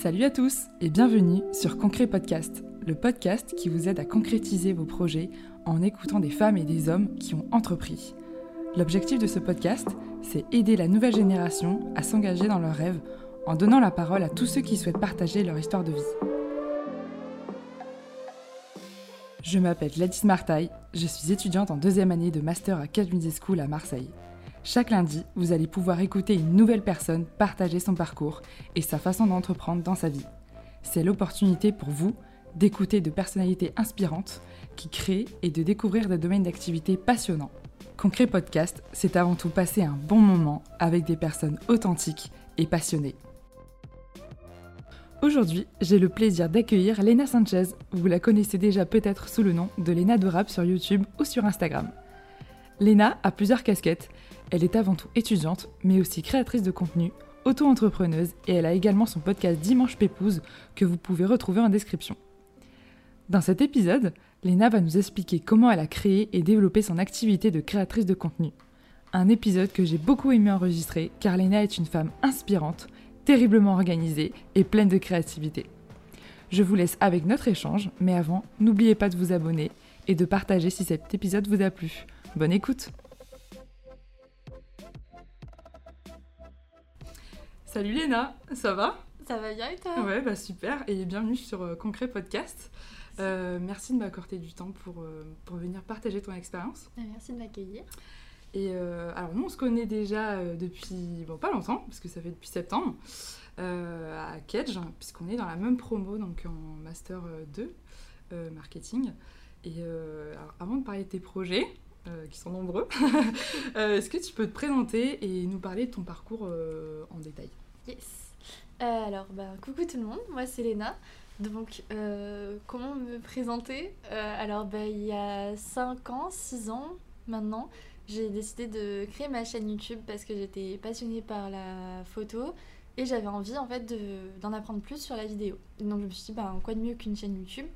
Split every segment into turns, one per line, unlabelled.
Salut à tous et bienvenue sur Concret Podcast, le podcast qui vous aide à concrétiser vos projets en écoutant des femmes et des hommes qui ont entrepris. L'objectif de ce podcast, c'est aider la nouvelle génération à s'engager dans leurs rêves en donnant la parole à tous ceux qui souhaitent partager leur histoire de vie. Je m'appelle Gladys Martaille, je suis étudiante en deuxième année de Master à Media School à Marseille. Chaque lundi, vous allez pouvoir écouter une nouvelle personne partager son parcours et sa façon d'entreprendre dans sa vie. C'est l'opportunité pour vous d'écouter de personnalités inspirantes qui créent et de découvrir des domaines d'activité passionnants. Concret Podcast, c'est avant tout passer un bon moment avec des personnes authentiques et passionnées. Aujourd'hui, j'ai le plaisir d'accueillir Lena Sanchez. Vous la connaissez déjà peut-être sous le nom de Lena de Rap sur YouTube ou sur Instagram. Lena a plusieurs casquettes elle est avant tout étudiante, mais aussi créatrice de contenu, auto-entrepreneuse et elle a également son podcast Dimanche Pépouze que vous pouvez retrouver en description. Dans cet épisode, Léna va nous expliquer comment elle a créé et développé son activité de créatrice de contenu. Un épisode que j'ai beaucoup aimé enregistrer car Léna est une femme inspirante, terriblement organisée et pleine de créativité. Je vous laisse avec notre échange, mais avant, n'oubliez pas de vous abonner et de partager si cet épisode vous a plu. Bonne écoute Salut Léna, ça va
Ça va bien et toi?
Ouais, bah super, et bienvenue sur euh, Concret Podcast. Euh, merci de m'accorder du temps pour, euh, pour venir partager ton expérience.
Merci de m'accueillir.
Et alors nous, on se connaît déjà depuis, bon pas longtemps, parce que ça fait depuis septembre, à Kedge, puisqu'on est dans la même promo, donc en Master 2, marketing. Et alors, avant de parler de tes projets, qui sont nombreux. Est-ce que tu peux te présenter et nous parler de ton parcours en détail?
Yes. Alors, bah, coucou tout le monde, moi c'est Léna. Donc, euh, comment me présenter? Euh, Alors, bah, il y a 5 ans, 6 ans maintenant, j'ai décidé de créer ma chaîne YouTube parce que j'étais passionnée par la photo et j'avais envie en fait d'en apprendre plus sur la vidéo. Donc, je me suis dit, bah, quoi de mieux qu'une chaîne YouTube?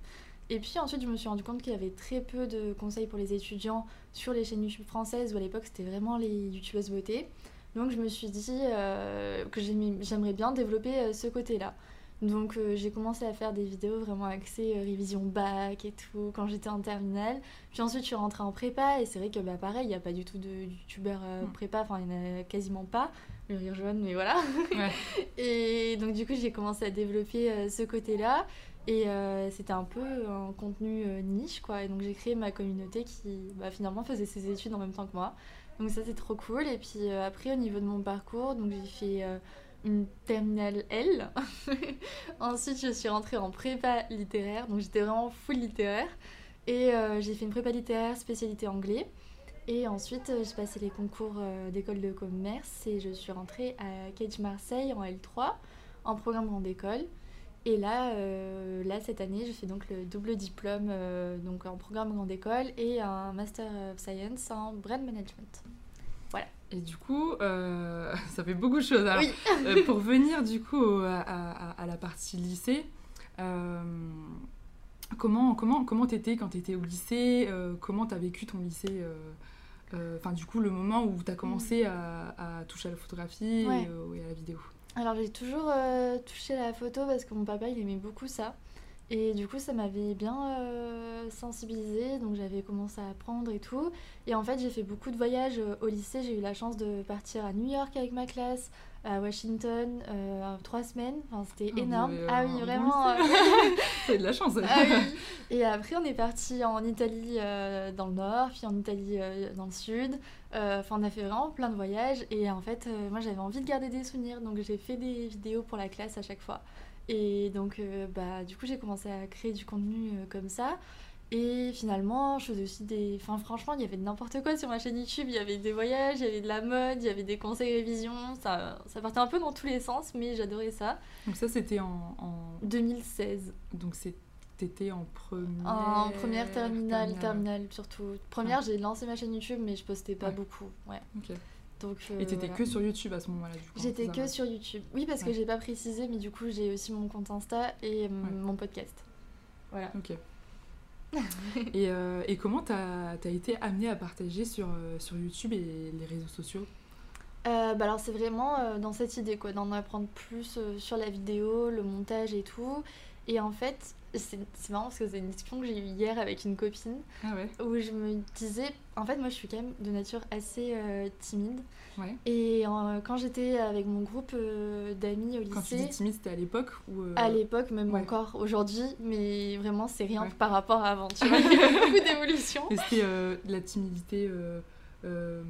Et puis ensuite, je me suis rendu compte qu'il y avait très peu de conseils pour les étudiants sur les chaînes YouTube françaises où à l'époque c'était vraiment les YouTubeuses beauté. Donc je me suis dit euh, que j'aimerais bien développer euh, ce côté-là. Donc euh, j'ai commencé à faire des vidéos vraiment axées révision bac et tout quand j'étais en terminale. Puis ensuite je suis rentrée en prépa et c'est vrai que bah, pareil, il n'y a pas du tout de youtubeurs mm. prépa, enfin il n'y en a quasiment pas. Le rire jaune, mais voilà. et donc du coup j'ai commencé à développer ce côté-là. Et c'était un peu un contenu niche, quoi. Et donc j'ai créé ma communauté qui bah, finalement faisait ses études en même temps que moi. Donc ça c'est trop cool. Et puis euh, après au niveau de mon parcours, donc j'ai fait euh, une terminale L. Ensuite je suis rentrée en prépa littéraire, donc j'étais vraiment full littéraire. Et euh, j'ai fait une prépa littéraire spécialité anglais. Et ensuite j'ai passé les concours d'école de commerce et je suis rentrée à Cage Marseille en L3 en programme grande école. Et là, euh, là, cette année, je fais donc le double diplôme euh, donc en programme grande école et un Master of Science en Brand Management. Voilà.
Et du coup, euh, ça fait beaucoup de choses. Alors, oui. pour venir du coup à, à, la partie lycée, comment comment comment t'étais quand t'étais au lycée Comment t'as vécu ton lycée Enfin, du coup, le moment où t'as commencé mm. à, à, toucher à la photographie et à la vidéo?
Alors j'ai toujours euh, touché la photo parce que mon papa il aimait beaucoup ça. Et du coup ça m'avait bien euh, sensibilisée, donc j'avais commencé à apprendre et tout. Et en fait j'ai fait beaucoup de voyages euh, au lycée, j'ai eu la chance de partir à New York avec ma classe, à Washington, trois semaines, enfin c'était ah, énorme. ah oui vraiment.
C'est de la chance.
ah oui. Et après on est parti en Italie dans le nord, puis en Italie dans le sud. Euh, enfin, on a fait vraiment plein de voyages et en fait, euh, moi j'avais envie de garder des souvenirs donc j'ai fait des vidéos pour la classe à chaque fois. Et donc, euh, bah, du coup, j'ai commencé à créer du contenu comme ça. Et finalement, je faisais aussi des. Enfin, franchement, il y avait n'importe quoi sur ma chaîne YouTube. Il y avait des voyages, il y avait de la mode, il y avait des conseils révision. Ça, ça partait un peu dans tous les sens, mais j'adorais ça.
Donc, ça, c'était en, en,
2016.
Donc, c'est T'étais en première
En première terminale, terminale, surtout. Première, ah. j'ai lancé ma chaîne YouTube, mais je postais pas beaucoup. Ouais.
Donc, euh, Et t'étais que sur YouTube à ce moment-là, du coup
hein, J'étais que sur YouTube. Oui, parce que j'ai pas précisé, mais du coup, j'ai aussi mon compte Insta et mon podcast. Voilà.
Ok. et, euh, et, comment t'as as été amenée à partager sur, euh, sur YouTube et les réseaux sociaux?
Euh, bah alors c'est vraiment euh, dans cette idée quoi, d'en apprendre plus euh, sur la vidéo, le montage et tout. Et en fait, c'est marrant parce que c'est une discussion que j'ai eue hier avec une copine
Ah ouais
où je me disais, en fait moi je suis quand même de nature assez euh, timide.
Ouais.
Et euh, quand j'étais avec mon groupe euh, d'amis au
Quand tu dis
lycée,
timide, c'était à l'époque ou euh,
à l'époque, même
ouais.
encore aujourd'hui, mais vraiment c'est rien par rapport à avant, tu vois, il y a beaucoup d'évolution.
Et c'était de la timidité. euh,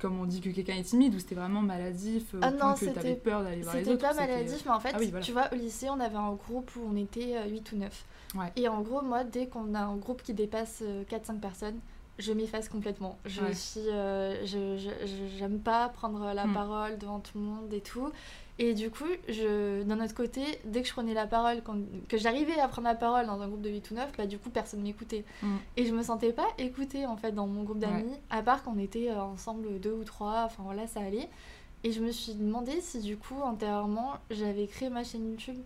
comme on dit que quelqu'un est timide ou c'était vraiment maladif euh,
Ah
au
non,
point que t'avais peur d'aller voir les
C'était
autres
pas
c'était-
maladif, mais en fait,
Ah oui, voilà.
tu vois, au lycée, on avait un groupe où on était euh, 8 ou 9.
Ouais.
Et en gros, moi, dès qu'on a un groupe qui dépasse 4-5 personnes, je m'efface complètement. Je
Ouais.
suis. euh, je, j'aime pas prendre la
Hmm.
parole devant tout le monde et tout. Et du coup, je, d'un autre côté, dès que je prenais la parole, quand- que j'arrivais à prendre la parole dans un groupe de 8 ou 9, bah du coup, personne m'écoutait.
Mm.
Et je me sentais pas écoutée en fait dans mon groupe d'amis,
Ouais.
à part qu'on était euh, ensemble deux ou trois, enfin voilà, ça allait. Et je me suis demandé si du coup, antérieurement, j'avais créé ma chaîne YouTube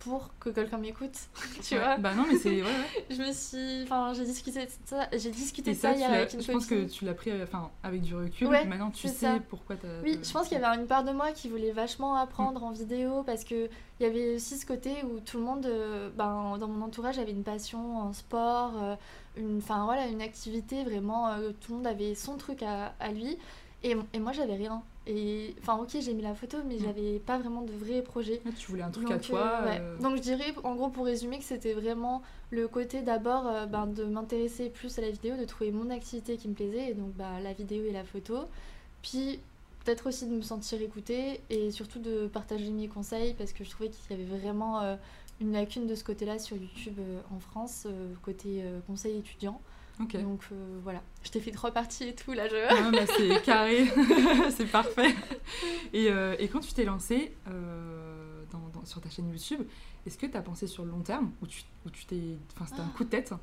pour que quelqu'un m'écoute, tu
Ouais.
vois.
Bah non, mais c'est. Ouais, ouais.
Je me suis. Enfin, j'ai discuté de ça, j'ai discuté ça,
ça,
hier avec une
je pense que tu l'as pris euh, enfin, avec du recul.
Ouais,
Maintenant, tu sais
ça.
pourquoi t'as.
Oui, je pense qu'il y avait une part de moi qui voulait vachement apprendre en vidéo parce que il y avait aussi ce côté où tout le monde, euh, ben, dans mon entourage, avait une passion en sport, euh, une, enfin voilà, une activité vraiment. euh, tout le monde avait son truc à, à lui et, et moi j'avais rien. Et enfin ok, j'ai mis la photo, mais
Mm.
j'avais pas vraiment de vrai projet.
Ouais, tu voulais un truc
Donc,
à toi.
euh, ouais.
euh,
Donc je dirais en gros pour résumer que c'était vraiment le côté d'abord euh, ben, de m'intéresser plus à la vidéo, de trouver mon activité qui me plaisait, et donc bah, la vidéo et la photo. Puis peut-être aussi de me sentir écoutée et surtout de partager mes conseils parce que je trouvais qu'il y avait vraiment une lacune de ce côté-là sur YouTube en France, côté conseil étudiant. Donc euh, voilà, je t'ai fait trois parties et tout là, je...
Ah, bah, c'est carré, c'est parfait. Et, euh, et quand tu t'es lancé euh, dans, dans- sur ta chaîne YouTube, est-ce que tu as pensé sur le long terme ou tu ou tu t'es, enfin c'était un coup de tête?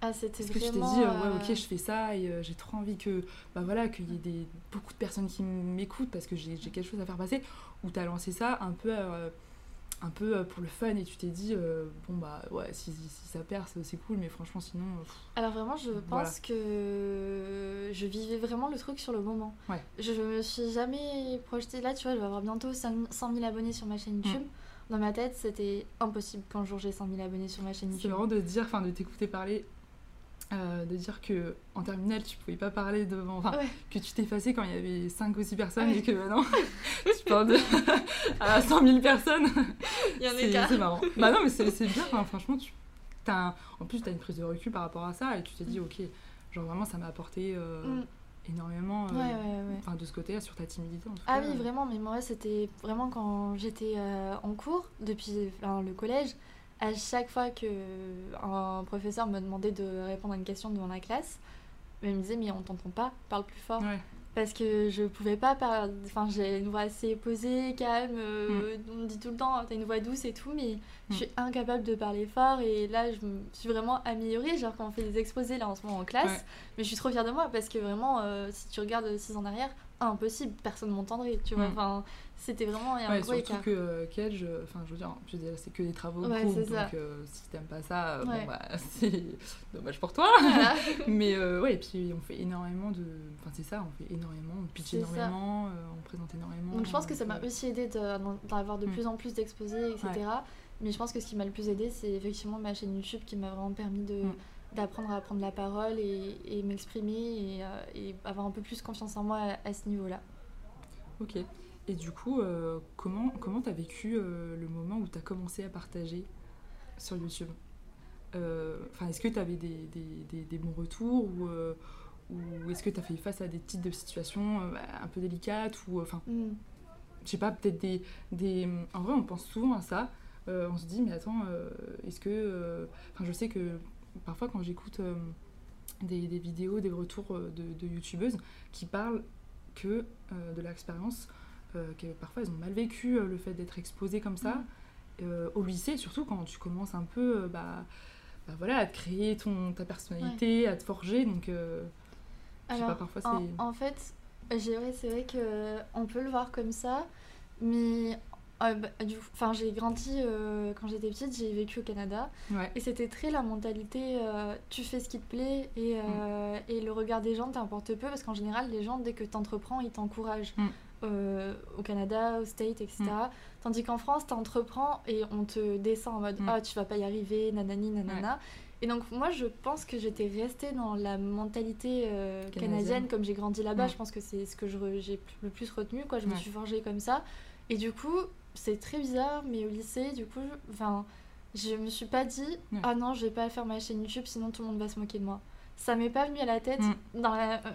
Ah c'était
Est-ce que tu t'es dit ouais ok je fais ça et j'ai trop envie que bah voilà qu'il y ait des, beaucoup de personnes qui m'écoutent parce que j'ai j'ai quelque chose à faire passer? Ou t'as lancé ça un peu un peu euh, pour le fun et tu t'es dit euh, bon bah ouais si, si, si ça perce c'est cool mais franchement sinon euh, pff,
Alors vraiment, je pense
Voilà.
que je vivais vraiment le truc sur le moment.
Ouais.
Je me suis jamais projetée là, tu vois, je vais avoir bientôt 100 000 abonnés sur ma chaîne
Mm.
YouTube. Dans ma tête, c'était impossible qu'un jour j'ai 100 000 abonnés sur ma chaîne
c'est
YouTube.
marrant de dire enfin de t'écouter parler euh, de dire que en terminale tu pouvais pas parler devant enfin
Ouais.
que tu t'effaçais quand il y avait 5 ou 6 personnes
Ouais.
et que maintenant tu parles de à 100 000 personnes
Il y en a
C'est marrant. bah non, mais c'est c'est bien. enfin, franchement, tu, un- en plus, tu as une prise de recul par rapport à ça et tu te dis, ok, genre vraiment, ça m'a apporté euh,
Mm.
énormément euh,
Ouais,
de ce côté-là sur ta timidité. En tout
Ah
cas.
oui, vraiment, mais moi, c'était vraiment quand j'étais en cours, depuis le collège, à chaque fois que un professeur me demandait de répondre à une question devant la classe, il me disait, mais on t'entend pas, parle plus fort.
Ouais.
Parce que je pouvais pas parler. Enfin, j'ai une voix assez posée, calme. euh, On me dit tout le temps, t'as une voix douce et tout, mais je
Mm.
suis incapable de parler fort. Et là, je me suis vraiment améliorée. Genre, quand on fait des exposés là en ce moment en classe,
Ouais.
mais je suis trop fière de moi parce que vraiment, euh, si tu regardes 6 ans en arrière, impossible, personne m'entendrait. Tu vois,
Mm.
enfin, c'était vraiment un
Ouais,
gros
surtout
écart.
que euh, Kedge, euh, enfin, je veux dire, je veux dire, c'est que des travaux
Ouais,
groupe, donc euh, si t'aimes pas ça, euh,
Ouais.
bon, bah, c'est dommage pour toi.
Voilà.
mais euh, ouais, et puis on fait énormément de. Enfin, c'est ça, on fait énormément, on pitch énormément, euh, on présente énormément.
Donc je pense que ça m'a aussi aidé de- d'avoir de
Mm.
plus en plus d'exposés, etc. Mais je pense que ce qui m'a le plus aidé, c'est effectivement ma chaîne YouTube qui m'a vraiment permis de
Mm.
d'apprendre à prendre la parole et, et m'exprimer et, et avoir un peu plus confiance en moi à, à ce niveau-là.
Ok. Et du coup, euh, comment comment t'as vécu euh, le moment où t'as commencé à partager sur YouTube? Euh, Enfin, est-ce que t'avais des, des, des, des bons retours ou ou est-ce que t'as fait face à des types de situations un peu délicates ou enfin
Mm.
je sais pas peut-être des, des en vrai on pense souvent à ça on se dit mais attends est-ce que enfin je sais que parfois quand j'écoute des, des vidéos des retours de, de youtubeuses qui parlent que euh, de l'expérience euh, que parfois elles ont mal vécu euh, le fait d'être exposées comme ça
Mhm.
Euh, au lycée surtout quand tu commences un peu euh, bah, bah voilà à te créer ton ta personnalité à te forger donc euh, je sais pas
Alors,
parfois
en, en fait, c'est vrai que on peut le voir comme ça, mais Ah, bah, enfin, j'ai grandi euh, quand j'étais petite, j'ai vécu au Canada.
Ouais.
Et c'était très la mentalité euh, tu fais ce qui te plaît et, euh, et le regard des gens t'importe peu parce qu'en général, les gens, dès que t'entreprends, ils t'encouragent.
Mm.
Euh, au Canada, au States, etc.
Mm.
Tandis qu'en France, t'entreprends et on te descend en mode
Mm.
ah, tu vas pas y arriver, nanani, nanana. Et donc, moi, je pense que j'étais restée dans la mentalité euh,
Canadienne.
canadienne, comme j'ai grandi là-bas.
Mm.
Je pense que c'est ce que j'ai le plus retenu, quoi. Je me suis forgée comme ça. Et du coup, c'est très bizarre, mais au lycée, du coup, je- enfin, je me suis pas dit ah non, je vais pas faire ma chaîne YouTube, sinon tout le monde va se moquer de moi. Ça m'est pas venu à la tête,
Mm.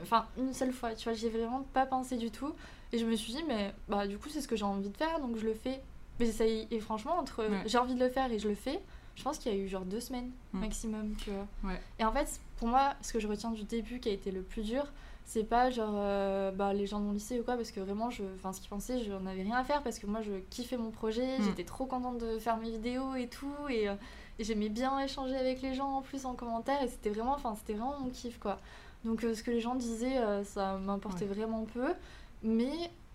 enfin, une seule fois, tu vois, j'y ai vraiment pas pensé du tout. Et je me suis dit, mais bah, du coup, c'est ce que j'ai envie de faire, donc je le fais. Mais et franchement, entre
Ouais.
j'ai envie de le faire et je le fais, je pense qu'il y a eu genre deux semaines maximum, tu vois.
Ouais.
Et en fait, pour moi, ce que je retiens du début qui a été le plus dur, c'est pas genre euh, bah, les gens de mon lycée ou quoi, parce que vraiment, je, ce qu'ils pensaient, je n'en avais rien à faire parce que moi, je kiffais mon projet,
Mm.
j'étais trop contente de faire mes vidéos et tout, et, euh, et j'aimais bien échanger avec les gens en plus en commentaire, et c'était vraiment, vraiment mon kiff quoi. Donc, euh, ce que les gens disaient, ça m'importait vraiment peu, mais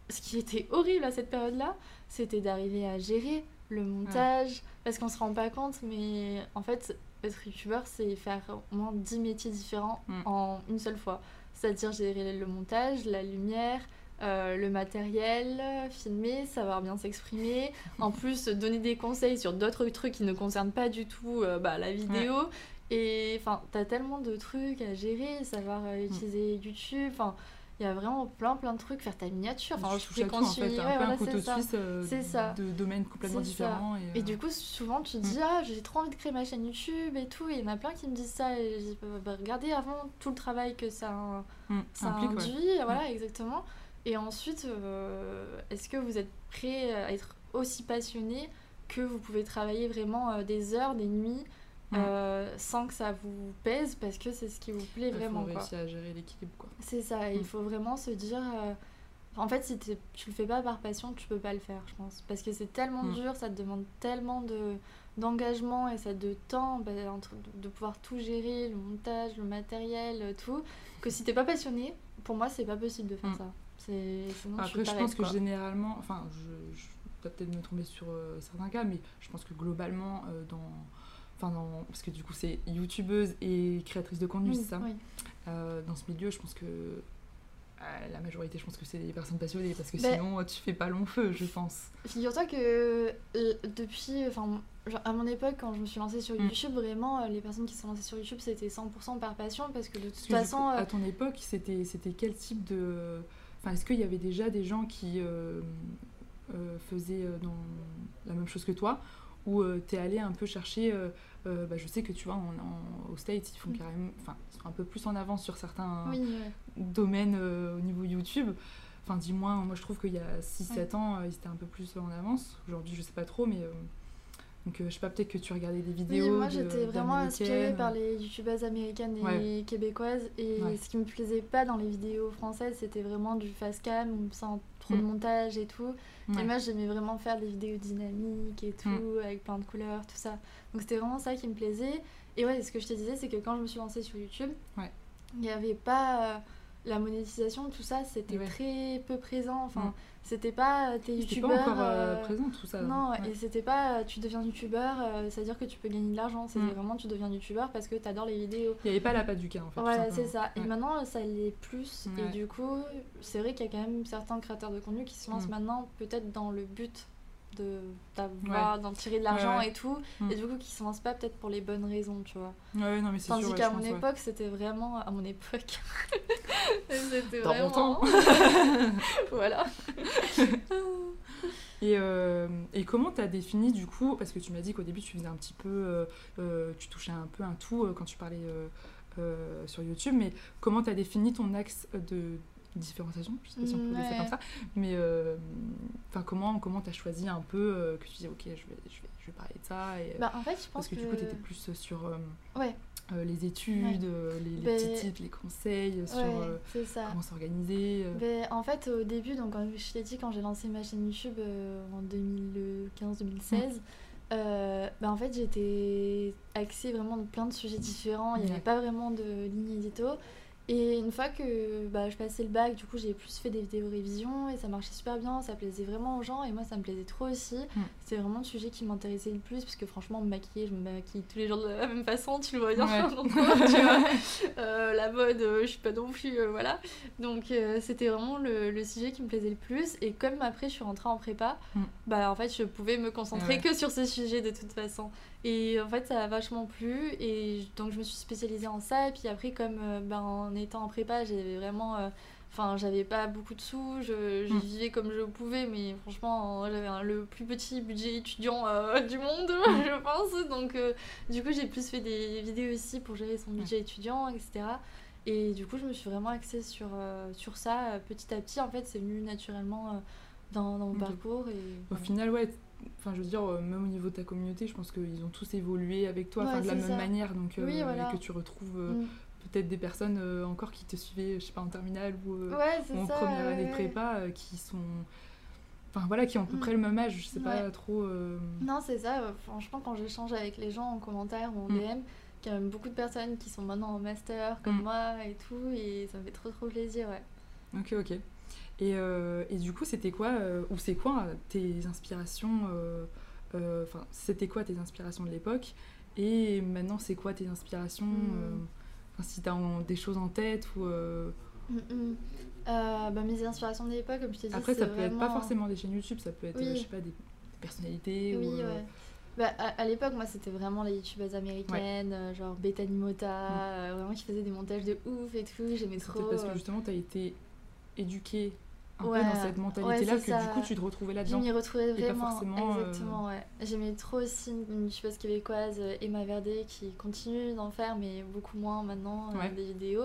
ce qui était horrible à cette période-là, c'était d'arriver à gérer le montage, parce qu'on se rend pas compte, mais en fait, être youtubeur, c'est faire au moins 10 métiers différents
Mm.
en une seule fois. C'est-à-dire gérer le montage, la lumière, euh, le matériel, filmer, savoir bien s'exprimer, en plus donner des conseils sur d'autres trucs qui ne concernent pas du tout euh, bah, la vidéo. Et enfin, t'as tellement de trucs à gérer, savoir
Mm.
euh, utiliser YouTube, enfin, il y a vraiment plein plein de trucs, faire ta miniature. Enfin, je préconçus-
en fait, t'as
ouais,
un
voilà,
un couteau suisse euh,
C'est ça.
de domaines complètement différents. Et,
Et
euh,
du coup, souvent, tu te dis, ah, j'ai trop envie de créer ma chaîne YouTube et tout. Et il y en a plein qui me disent ça. Et je dis, bah, bah, regardez avant tout le travail que ça,
mm,
ça
implique, ouais.
induit. Voilà, exactement. Et ensuite, euh, est-ce que vous êtes prêt à être aussi passionné que vous pouvez travailler vraiment des heures, des nuits, Euh, sans que ça vous pèse parce que c'est ce qui vous plaît
Il
vraiment.
faut
quoi.
réussir à gérer l'équilibre, quoi.
C'est ça, il
Mm.
faut vraiment se dire. euh, En fait, si tu le fais pas par passion, tu peux pas le faire, je pense. Parce que c'est tellement
Mm.
dur, ça te demande tellement de d'engagement et ça de temps bah, entre, de, de pouvoir tout gérer, le montage, le matériel, euh, tout, que si t'es pas passionné, pour moi, c'est pas possible de faire
Mm.
ça. C'est sinon
Après, je pense que généralement, enfin, je, je peut-être me tromper sur euh, certains cas, mais je pense que globalement, euh, dans. Parce que du coup, c'est youtubeuse et créatrice de contenu,
Oui,
c'est ça
oui.
Euh, Dans ce milieu, je pense que. euh, la majorité, je pense que c'est des personnes passionnées, parce que
Ben-
sinon, tu fais pas long feu, je pense.
Figure-toi que euh, depuis, enfin, à mon époque, quand je me suis lancée sur
Mm.
YouTube, vraiment, les personnes qui se sont lancées sur YouTube, c'était 100% par passion parce que de toute façon,
coup, à ton époque, c'était c'était quel type de. Enfin, est-ce qu'il y avait déjà des gens qui euh, euh, faisaient dans la même chose que toi Ou euh, t'es allé un peu chercher. euh, euh, bah, je sais que tu vois, en, en- aux States, ils font
Mm.
carrément. Enfin, ils sont un peu plus en avance sur certains
oui, ouais.
domaines au niveau YouTube. Enfin, dis-moi, moi je trouve qu'il y a 6-7
Ouais.
ans, ils étaient un peu plus en avance. Aujourd'hui, je sais pas trop, mais. Donc, euh, je sais pas, peut-être que tu regardais des vidéos.
Oui, moi j'étais vraiment inspirée
d'américaines.
par les youtubeuses américaines et
Ouais.
québécoises. Et
Ouais.
ce qui me plaisait pas dans les vidéos françaises, c'était vraiment du fast cam, sans trop de
Mm.
montage et tout.
Ouais.
Et moi j'aimais vraiment faire des vidéos dynamiques et tout,
Mm.
avec plein de couleurs, tout ça. Donc c'était vraiment ça qui me plaisait. Et ouais, ce que je te disais, c'est que quand je me suis lancée sur YouTube, il n'y avait pas. euh, la monétisation, tout ça, c'était
Ouais.
très peu présent. Enfin,
Mm.
c'était pas euh, t'es
C'était
youtubeur.
pas encore euh,
euh,
présent tout ça.
non,
Ouais.
et c'était pas tu deviens youtubeur, euh, c'est-à-dire que tu peux gagner de l'argent. C'était
Mm.
vraiment tu deviens youtubeur parce que t'adores les vidéos.
Il n'y avait pas la patte du cas en fait.
Voilà, c'est ça. Et maintenant, ça l'est plus. Et du coup, c'est vrai qu'il y a quand même certains créateurs de contenu qui se lancent
Mm.
maintenant, peut-être dans le but de d'avoir, d'en tirer de l'argent
Ouais, ouais.
et tout.
Mm.
Et du coup, qui se lancent pas peut-être pour les bonnes raisons, tu vois.
Non, mais
Tandis qu'à mon époque, c'était vraiment. À mon époque. c'était vraiment.
temps.
voilà.
Et, euh, et comment tu as défini du coup, parce que tu m'as dit qu'au début tu faisais un petit peu, euh, euh, tu touchais un peu un tout euh, quand tu parlais sur YouTube, mais comment tu as défini ton axe de différenciation, je sais pas si on peut dire ça
Ouais.
comme ça, mais euh, comment comment tu as choisi un peu euh, que tu dis ok je vais, je vais, je vais parler de ça et,
Bah, en fait, je pense
parce que, du coup tu étais plus sur euh,
Ouais.
euh, les études, euh, les, les
Ben,
petits tips, les conseils sur euh,
ça.
comment s'organiser. euh.
Ben, en fait, au début, donc, comme je t'ai dit, quand j'ai lancé ma chaîne YouTube euh, en 2015-2016, euh, ben, en fait, j'étais axée vraiment dans plein de sujets différents. Il n'y avait pas vraiment de ligne édito. Et une fois que bah, je passais le bac, du coup, j'ai plus fait des vidéos révision et ça marchait super bien, ça plaisait vraiment aux gens et moi ça me plaisait trop aussi.
Mm.
C'était vraiment le sujet qui m'intéressait le plus parce que franchement, me maquiller, je me maquille tous les jours de la même façon, tu le vois bien.
Ouais.
Donc, tu vois, euh, la mode, euh, je suis pas non plus, euh, voilà. Donc euh, c'était vraiment le, le sujet qui me plaisait le plus. Et comme après je suis rentrée en prépa,
Mm.
bah en fait je pouvais me concentrer
Ouais.
que sur ce sujet de toute façon. Et en fait, ça a vachement plu. Et donc, je me suis spécialisée en ça. Et puis après, comme euh, ben, en étant en prépa, j'avais vraiment. euh, Enfin, j'avais pas beaucoup de sous. Je, je
Mm.
vivais comme je pouvais. Mais franchement, j'avais le plus petit budget étudiant euh, du monde,
Mm.
je pense. Donc, euh, du coup, j'ai plus fait des vidéos aussi pour gérer son budget étudiant, etc. Et du coup, je me suis vraiment axée sur, sur ça petit à petit. En fait, c'est venu naturellement dans, dans mon parcours. Et,
Au
voilà.
final, ouais, enfin, je veux dire, euh, même au niveau de ta communauté, je pense qu'ils ont tous évolué avec toi,
Ouais,
de la même
ça.
manière, donc euh,
Oui, voilà.
et que tu retrouves euh,
Mm.
peut-être des personnes euh, encore qui te suivaient, je sais pas, en terminale ou, euh,
Ouais,
ou
c'est
en
ça.
première année de prépa, euh, qui sont, enfin voilà, qui ont à peu
Mm.
près le même âge, je sais pas trop.
Non, c'est ça. Franchement, quand j'échange avec les gens en commentaire ou en
Mm.
DM, il y a même beaucoup de personnes qui sont maintenant en master comme
Mm.
moi et tout, et ça me fait trop trop plaisir, ouais.
Ok, ok. Et, euh, et du coup, c'était quoi, euh, ou c'est quoi euh, tes inspirations Enfin, c'était quoi tes inspirations de l'époque Et maintenant, c'est quoi tes inspirations
Mm.
euh, Enfin, si t'as en- des choses en tête ou. euh,
Mm, mm. Euh, bah, mes inspirations de l'époque, comme je t'ai dit,
Après, ça peut être pas forcément des chaînes YouTube, ça peut être,
Oui.
euh, je sais pas, des, des personnalités
Oui,
ou. euh,
ouais. Bah, à, à l'époque, moi, c'était vraiment les youtubeuses américaines, genre Bethany Mota, euh, vraiment qui faisaient des montages de ouf et tout, j'aimais trop.
peut-être parce que justement, t'as été éduquée un
Ouais.
peu dans cette mentalité-là
Ouais,
que
c'est
du
ça.
coup, tu te retrouvais
Je
là-dedans.
m'y retrouvais vraiment.
forcément, euh,
Exactement, ouais. J'aimais trop aussi une youtubeuse québécoise, euh, Emma Verdé, qui continue d'en faire, mais beaucoup moins maintenant, euh,
Ouais.
des vidéos.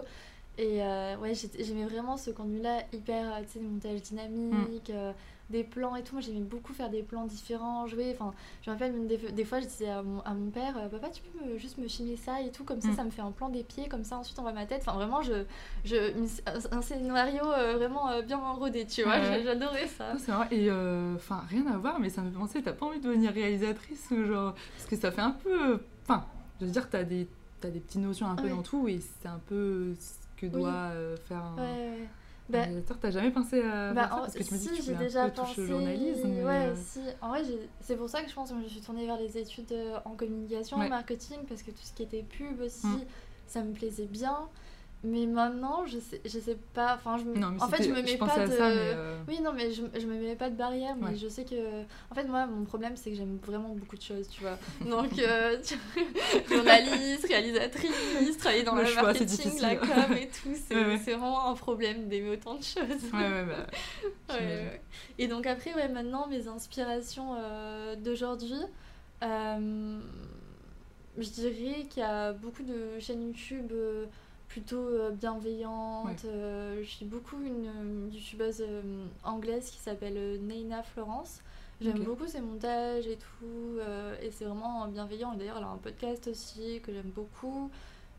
Et euh, ouais, j'aimais vraiment ce contenu-là, hyper, euh, tu sais, des montages dynamiques, euh, des plans et tout. Moi, j'aimais beaucoup faire des plans différents, jouer. Enfin, je me rappelle même des, des fois, je disais à mon, à mon père, euh, papa, tu peux me- juste me filmer ça et tout, comme ça,
Mm.
ça me fait un plan des pieds, comme ça, ensuite on voit ma tête. Enfin, vraiment, je, je, un scénario euh, vraiment euh, bien rodé, tu vois.
Ouais.
J'adorais ça.
C'est vrai, et euh, enfin, rien à voir, mais ça me fait penser, t'as pas envie de devenir réalisatrice ou genre. Parce que ça fait un peu. Enfin, je veux dire, t'as des, t'as des petites notions un peu
Ouais.
dans tout et c'est un peu ce que doit faire un,
Ouais, Bah.
T'as jamais pensé à
Bah,
ça
en-
Parce que tu me dis
si,
que tu voulais
déjà
un peu toucher
pensé.
au journalisme.
ouais,
euh,
si. En vrai, c'est pour ça que je pense que je me suis tournée vers les études euh, en communication,
Ouais.
marketing, parce que tout ce qui était pub aussi,
Mm.
ça me plaisait bien. Mais maintenant, je sais, je sais pas. Enfin, je me-
Non, mais
en fait, je me mets pas de.
ça, mais. euh,
Oui, non, mais je, je me mets pas de barrière, mais
Ouais.
je sais que. En fait, moi, mon problème, c'est que j'aime vraiment beaucoup de choses, tu vois. Donc, euh, tu- journaliste, réalisatrice, travailler dans
Le
marketing, la com et tout, c'est
Ouais,
vraiment un problème d'aimer autant de choses.
Ouais, ouais, bah.
Et donc après, ouais, maintenant, mes inspirations euh, d'aujourd'hui, euh, je dirais qu'il y a beaucoup de chaînes YouTube plutôt euh.
Ouais.
Euh, je suis beaucoup une, euh, youtubeuse euh, anglaise qui s'appelle euh, Neina Florence. J'aime beaucoup ses montages et tout, euh, et c'est vraiment bienveillant. Et d'ailleurs, elle a un podcast aussi que j'aime beaucoup.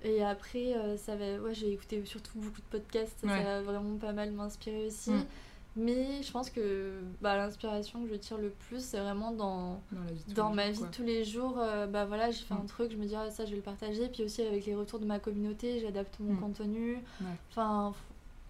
Et après, euh, ça va, ouais, j'ai écouté surtout beaucoup de podcasts, ça, va vraiment pas mal m'inspirer aussi.
Mm.
Mais je pense que bah, l'inspiration que je tire le plus, c'est vraiment dans,
Dans la vie de tous
dans
les
ma
jours,
vie de tous les jours. euh, bah voilà, j'ai fait un
Mm.
truc, je me dis ah, ça je vais le partager. Puis aussi avec les retours de ma communauté, j'adapte mon
Mm.
contenu.
Ouais.
Enfin,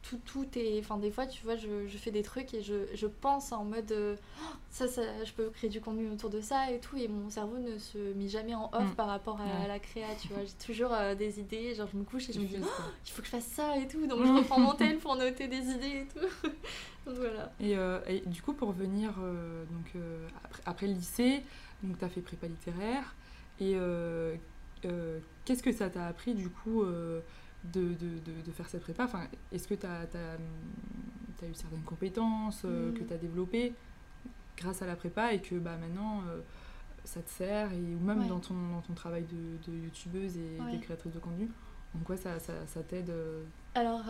tout, tout est. Enfin, des fois, tu vois, je, je fais des trucs et je, je pense en mode euh, Oh, ça, ça, je peux créer du contenu autour de ça et tout. Et mon cerveau ne se met jamais en off
Mm.
par rapport à
Ouais.
la créa, tu vois. J'ai toujours euh, des idées, genre je me couche et je me dis
quoi.
il faut que je fasse ça et tout. Donc je reprends mon tel pour noter des idées et tout. donc voilà.
Et, euh, et du coup, pour venir euh, donc, après, après le lycée, tu as fait prépa littéraire. Et qu'est-ce que ça t'a appris du coup de, de, de, faire cette prépa enfin, Est-ce que tu as, eu certaines compétences euh,
Mm.
que tu as développées grâce à la prépa et que bah, maintenant euh, ça te sert et, ou même
Ouais.
dans, ton, dans ton travail de, de youtubeuse et
Ouais.
de créatrice de contenu En quoi ça, ça, ça t'aide euh,
Alors,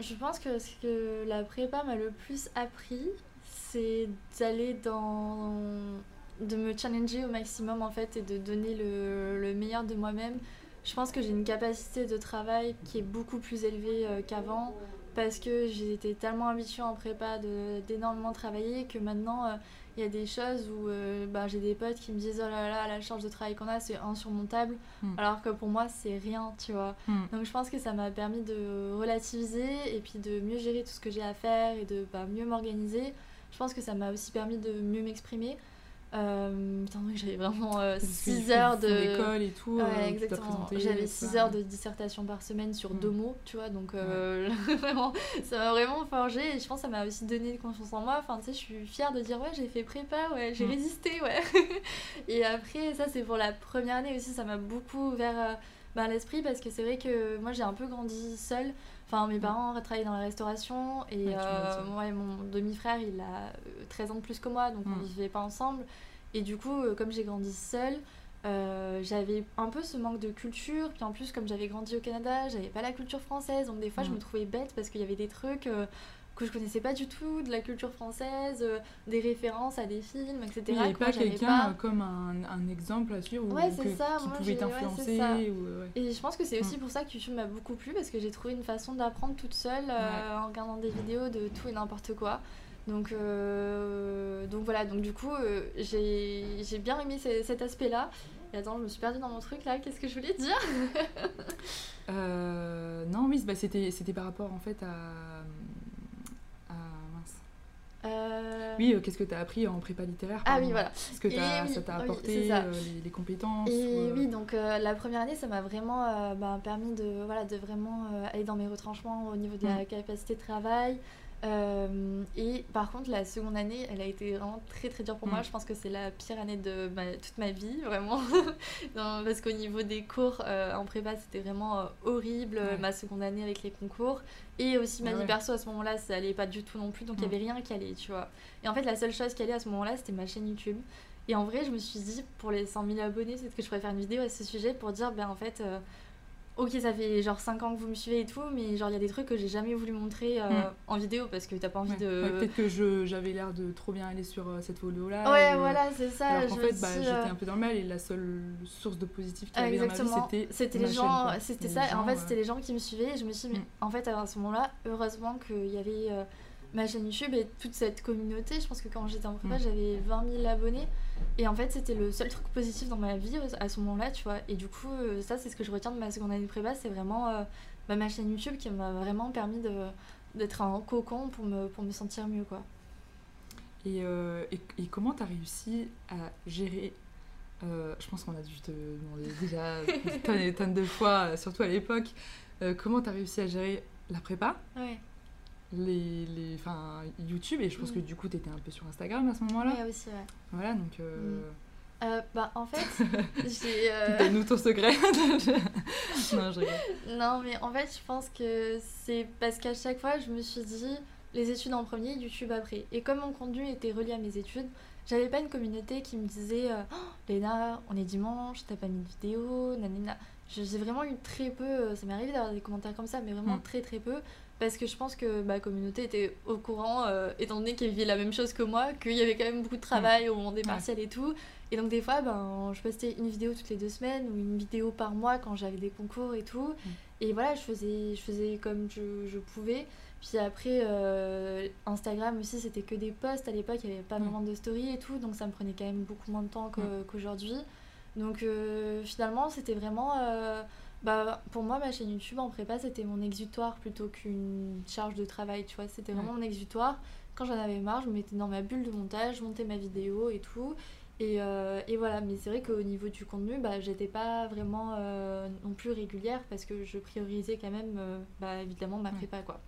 je pense que ce que la prépa m'a le plus appris, c'est d'aller dans. de me challenger au maximum en fait et de donner le, le meilleur de moi-même. Je pense que j'ai une capacité de travail qui est beaucoup plus élevée euh, qu'avant. parce que j'étais tellement habituée en prépa de- d'énormément travailler que maintenant, euh, il y a des choses où euh, bah, j'ai des potes qui me disent oh là là, la charge de travail qu'on a, c'est insurmontable,
Mm.
alors que pour moi, c'est rien, tu vois.
Mm.
Donc je pense que ça m'a permis de relativiser et puis de mieux gérer tout ce que j'ai à faire et de bah, mieux m'organiser. Je pense que ça m'a aussi permis de mieux m'exprimer. Euh, j'avais vraiment
Parce que
6
du
heures de...
d'école et tout. euh,
Ouais, exactement. J'avais
tu
6
dois-
heures de dissertation par semaine sur
Mm.
deux mots, tu vois, donc euh, vraiment, ça m'a vraiment forgé et je pense que ça m'a aussi donné confiance en moi. Enfin, tu sais, je suis fière de dire, ouais, j'ai fait prépa, ouais, j'ai
Mm.
résisté, ouais. et après, ça, c'est pour la première année aussi, ça m'a beaucoup ouvert euh, bah, l'esprit parce que c'est vrai que moi, j'ai un peu grandi seule. Enfin, mes parents travaillaient dans la restauration et.
Ouais,
euh, moi et mon demi-frère, il a euh, 13 ans de plus que moi, donc on
Mm.
vivait pas ensemble. Et du coup, euh, comme j'ai grandi seule, euh, j'avais un peu ce manque de culture. Puis en plus, comme j'avais grandi au Canada, j'avais pas la culture française. Donc des fois, je me trouvais bête parce qu'il y avait des trucs euh, que je connaissais pas du tout, de la culture française, euh, des références à des films, etc.
Il n'y avait pas quelqu'un
pas.
euh, comme un, un exemple à suivre ou
Ouais,
ou que-
ça,
qui
moi,
pouvait
ouais,
t'influencer ou, euh, ouais.
Et je pense que c'est aussi
Mm.
pour ça que YouTube m'a beaucoup plu parce que j'ai trouvé une façon d'apprendre toute seule euh, en regardant des vidéos de tout et n'importe quoi. Donc, euh, donc voilà, donc du coup, j'ai j'ai bien aimé ce- cet aspect-là. Et attends, je me suis perdue dans mon truc là, qu'est-ce que je voulais dire?
Non, oui, bah, c'était c'était par rapport en fait à.
Euh,
Oui, euh, qu'est-ce que tu as appris en prépa littéraire
Ah oui, voilà.
Est-ce que
oui,
ça t'a apporté
ça.
euh, les, les compétences
Et
ou,
oui, donc la première année, ça m'a vraiment bah, permis de, voilà, de vraiment aller dans mes retranchements au niveau de la
Mm.
capacité de travail. Euh, et par contre, la seconde année, elle a été vraiment très très dure pour moi.
Mm.
Je pense que c'est la pire année de ma- toute ma vie, vraiment. Non, parce qu'au niveau des cours euh, en prépa, c'était vraiment euh, horrible.
Ouais.
Ma seconde année avec les concours. Et aussi ma vie
ouais.
perso à ce moment-là, ça allait pas du tout non plus. Donc il
Mm.
y avait rien qui allait, tu vois. Et en fait, la seule chose qui allait à ce moment-là, c'était ma chaîne YouTube. Et en vrai, je me suis dit, pour les 100 000 abonnés, c'est que je pourrais faire une vidéo à ce sujet pour dire, ben en fait, ok, ça fait genre 5 ans que vous me suivez et tout, mais genre il y a des trucs que j'ai jamais voulu montrer euh,
Mm.
en vidéo parce que t'as pas envie
ouais.
de.
Ouais, Peut-être que je- j'avais l'air de trop bien aller sur euh, cette vidéo-là.
Ouais,
ou, euh,
voilà, c'est ça.
Alors
je
fait, bah, j'étais un peu dans le mal et la seule source de positif qu'il y avait dans ma
exactement.
vie, c'était
les
ma chaîne,
gens, c'était ça.
les
en fait, c'était les gens qui me suivaient. Et je me suis dit, mais
Mm.
en fait, à ce moment-là, heureusement qu'il y avait ma chaîne YouTube et toute cette communauté. Je pense que quand j'étais en prépa,
Mm.
j'avais 20 000 abonnés. Et en fait, c'était le seul truc positif dans ma vie euh, à ce moment-là, tu vois. Et du coup, euh, ça, c'est ce que je retiens de ma seconde année de prépa. C'est vraiment euh, bah, ma chaîne YouTube qui m'a vraiment permis de d'être un cocon pour me, pour me sentir mieux, quoi.
Et, euh, et, et comment tu as réussi à gérer euh, Je pense qu'on a dû te demander déjà des tonnes et tonnes de fois, surtout à l'époque, comment tu as réussi à gérer la prépa,
Ouais,
les, les, enfin, YouTube, et je pense
Mm.
que du coup tu étais un peu sur Instagram à ce moment-là.
ouais aussi, ouais.
Voilà, donc. Euh,
Euh, bah, en fait, j'ai. euh,
Donne-nous ton secret. non, je rigole.
Non, mais en fait, je pense que c'est parce qu'à chaque fois, je me suis dit les études en premier, YouTube après. Et comme mon contenu était relié à mes études, j'avais pas une communauté qui me disait euh, Oh, Léna, on est dimanche, t'as pas mis de vidéo, nanana. J'ai vraiment eu très peu, ça m'est arrivé d'avoir des commentaires comme ça, mais vraiment
Mm.
très très peu. Parce que je pense que ma communauté était au courant, euh, étant donné qu'elle vivait la même chose que moi, qu'il y avait quand même beaucoup de travail au moment des
Ouais.
partiels et tout. Et donc des fois, ben, je postais une vidéo toutes les deux semaines ou une vidéo par mois quand j'avais des concours et tout. Et voilà, je faisais, je faisais comme je, je pouvais. Puis après, euh, Instagram aussi, c'était que des posts. À l'époque, il n'y avait pas
Mm.
vraiment de story et tout. Donc ça me prenait quand même beaucoup moins de temps
Mm.
qu'aujourd'hui. Donc euh, finalement, c'était vraiment... bah, pour moi, ma chaîne YouTube en prépa, c'était mon exutoire plutôt qu'une charge de travail, tu vois. C'était vraiment mon exutoire. Quand j'en avais marre, je me mettais dans ma bulle de montage, je montais ma vidéo et tout. Et, euh, et voilà, mais c'est vrai qu'au niveau du contenu, bah, j'étais pas vraiment euh, non plus régulière parce que je priorisais quand même, euh, bah, évidemment, ma
Ouais.
prépa, quoi.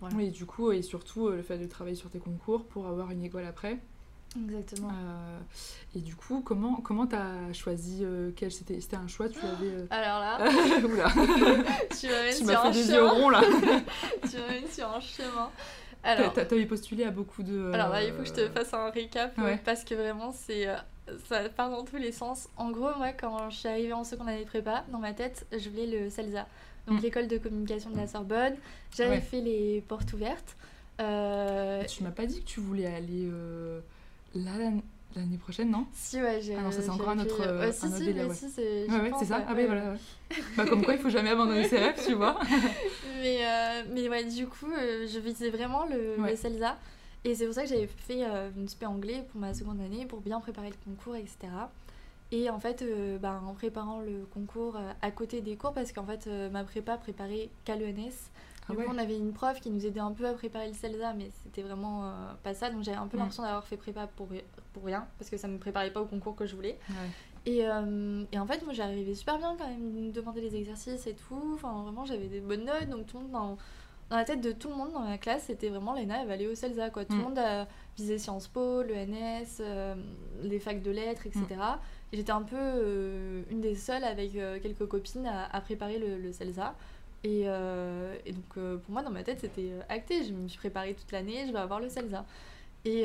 Voilà.
Oui, du coup, et surtout le fait de travailler sur tes concours pour avoir une école après.
Exactement.
Euh, et du coup, comment comment t'as choisi euh, quel c'était c'était un choix Tu avais. euh,
Alors là,
Oula,
tu m'amènes
tu
sur
m'as fait
un
des yeux
chemin.
ronds là.
tu m'amènes sur un chemin. Alors,
T'avais postulé à beaucoup de. euh,
Alors là, il faut que je te fasse un récap euh,
Ouais.
parce que vraiment, c'est euh, ça part dans tous les sens. En gros, moi, quand je suis arrivée en seconde année de prépa, dans ma tête, je voulais le CELSA, donc
Mm.
l'école de communication de la Sorbonne. J'avais
Ouais.
fait les portes ouvertes. Euh,
Tu m'as pas dit que tu voulais aller euh, là, L'année prochaine, non?
Si, ouais, j'ai.
Ah non, ça, c'est encore un autre, euh,
Ouais, si,
un autre
si,
délire,
mais
ouais.
si, c'est.
Ouais, ouais, c'est ça.
ouais,
Ah, oui, voilà. bah, comme quoi, il faut jamais abandonner ses rêves, tu vois.
Mais, euh, mais ouais, du coup, euh, je visais vraiment le, le CELSA. Et c'est pour ça que j'avais fait euh, une spé anglais pour ma seconde année, pour bien préparer le concours, etc. Et en fait, euh, bah, en préparant le concours euh, à côté des cours, parce qu'en fait, euh, ma prépa préparait qu'à l'ENS.
Ah
Du
ouais.
coup, on avait une prof qui nous aidait un peu à préparer le CELSA, mais c'était vraiment euh, pas ça. Donc j'avais un peu
Mm.
l'impression d'avoir fait prépa pour, pour rien, parce que ça me préparait pas au concours que je voulais.
Ouais.
Et, euh, et en fait, moi j'arrivais super bien quand même, de me demander les exercices et tout. Enfin, vraiment, j'avais des bonnes notes. Donc, tout le monde dans, dans la tête de tout le monde dans la classe, c'était vraiment Léna, elle va aller au CELSA. Quoi. Tout
Mm.
le monde a visé Sciences Po, l'ENS, euh, les facs de lettres, etc. Et j'étais un peu euh, une des seules avec euh, quelques copines à, à préparer le, le CELSA. Et, euh, et donc, euh, pour moi, dans ma tête, c'était euh, acté. Je me suis préparée toute l'année, je vais avoir le CELSA. Et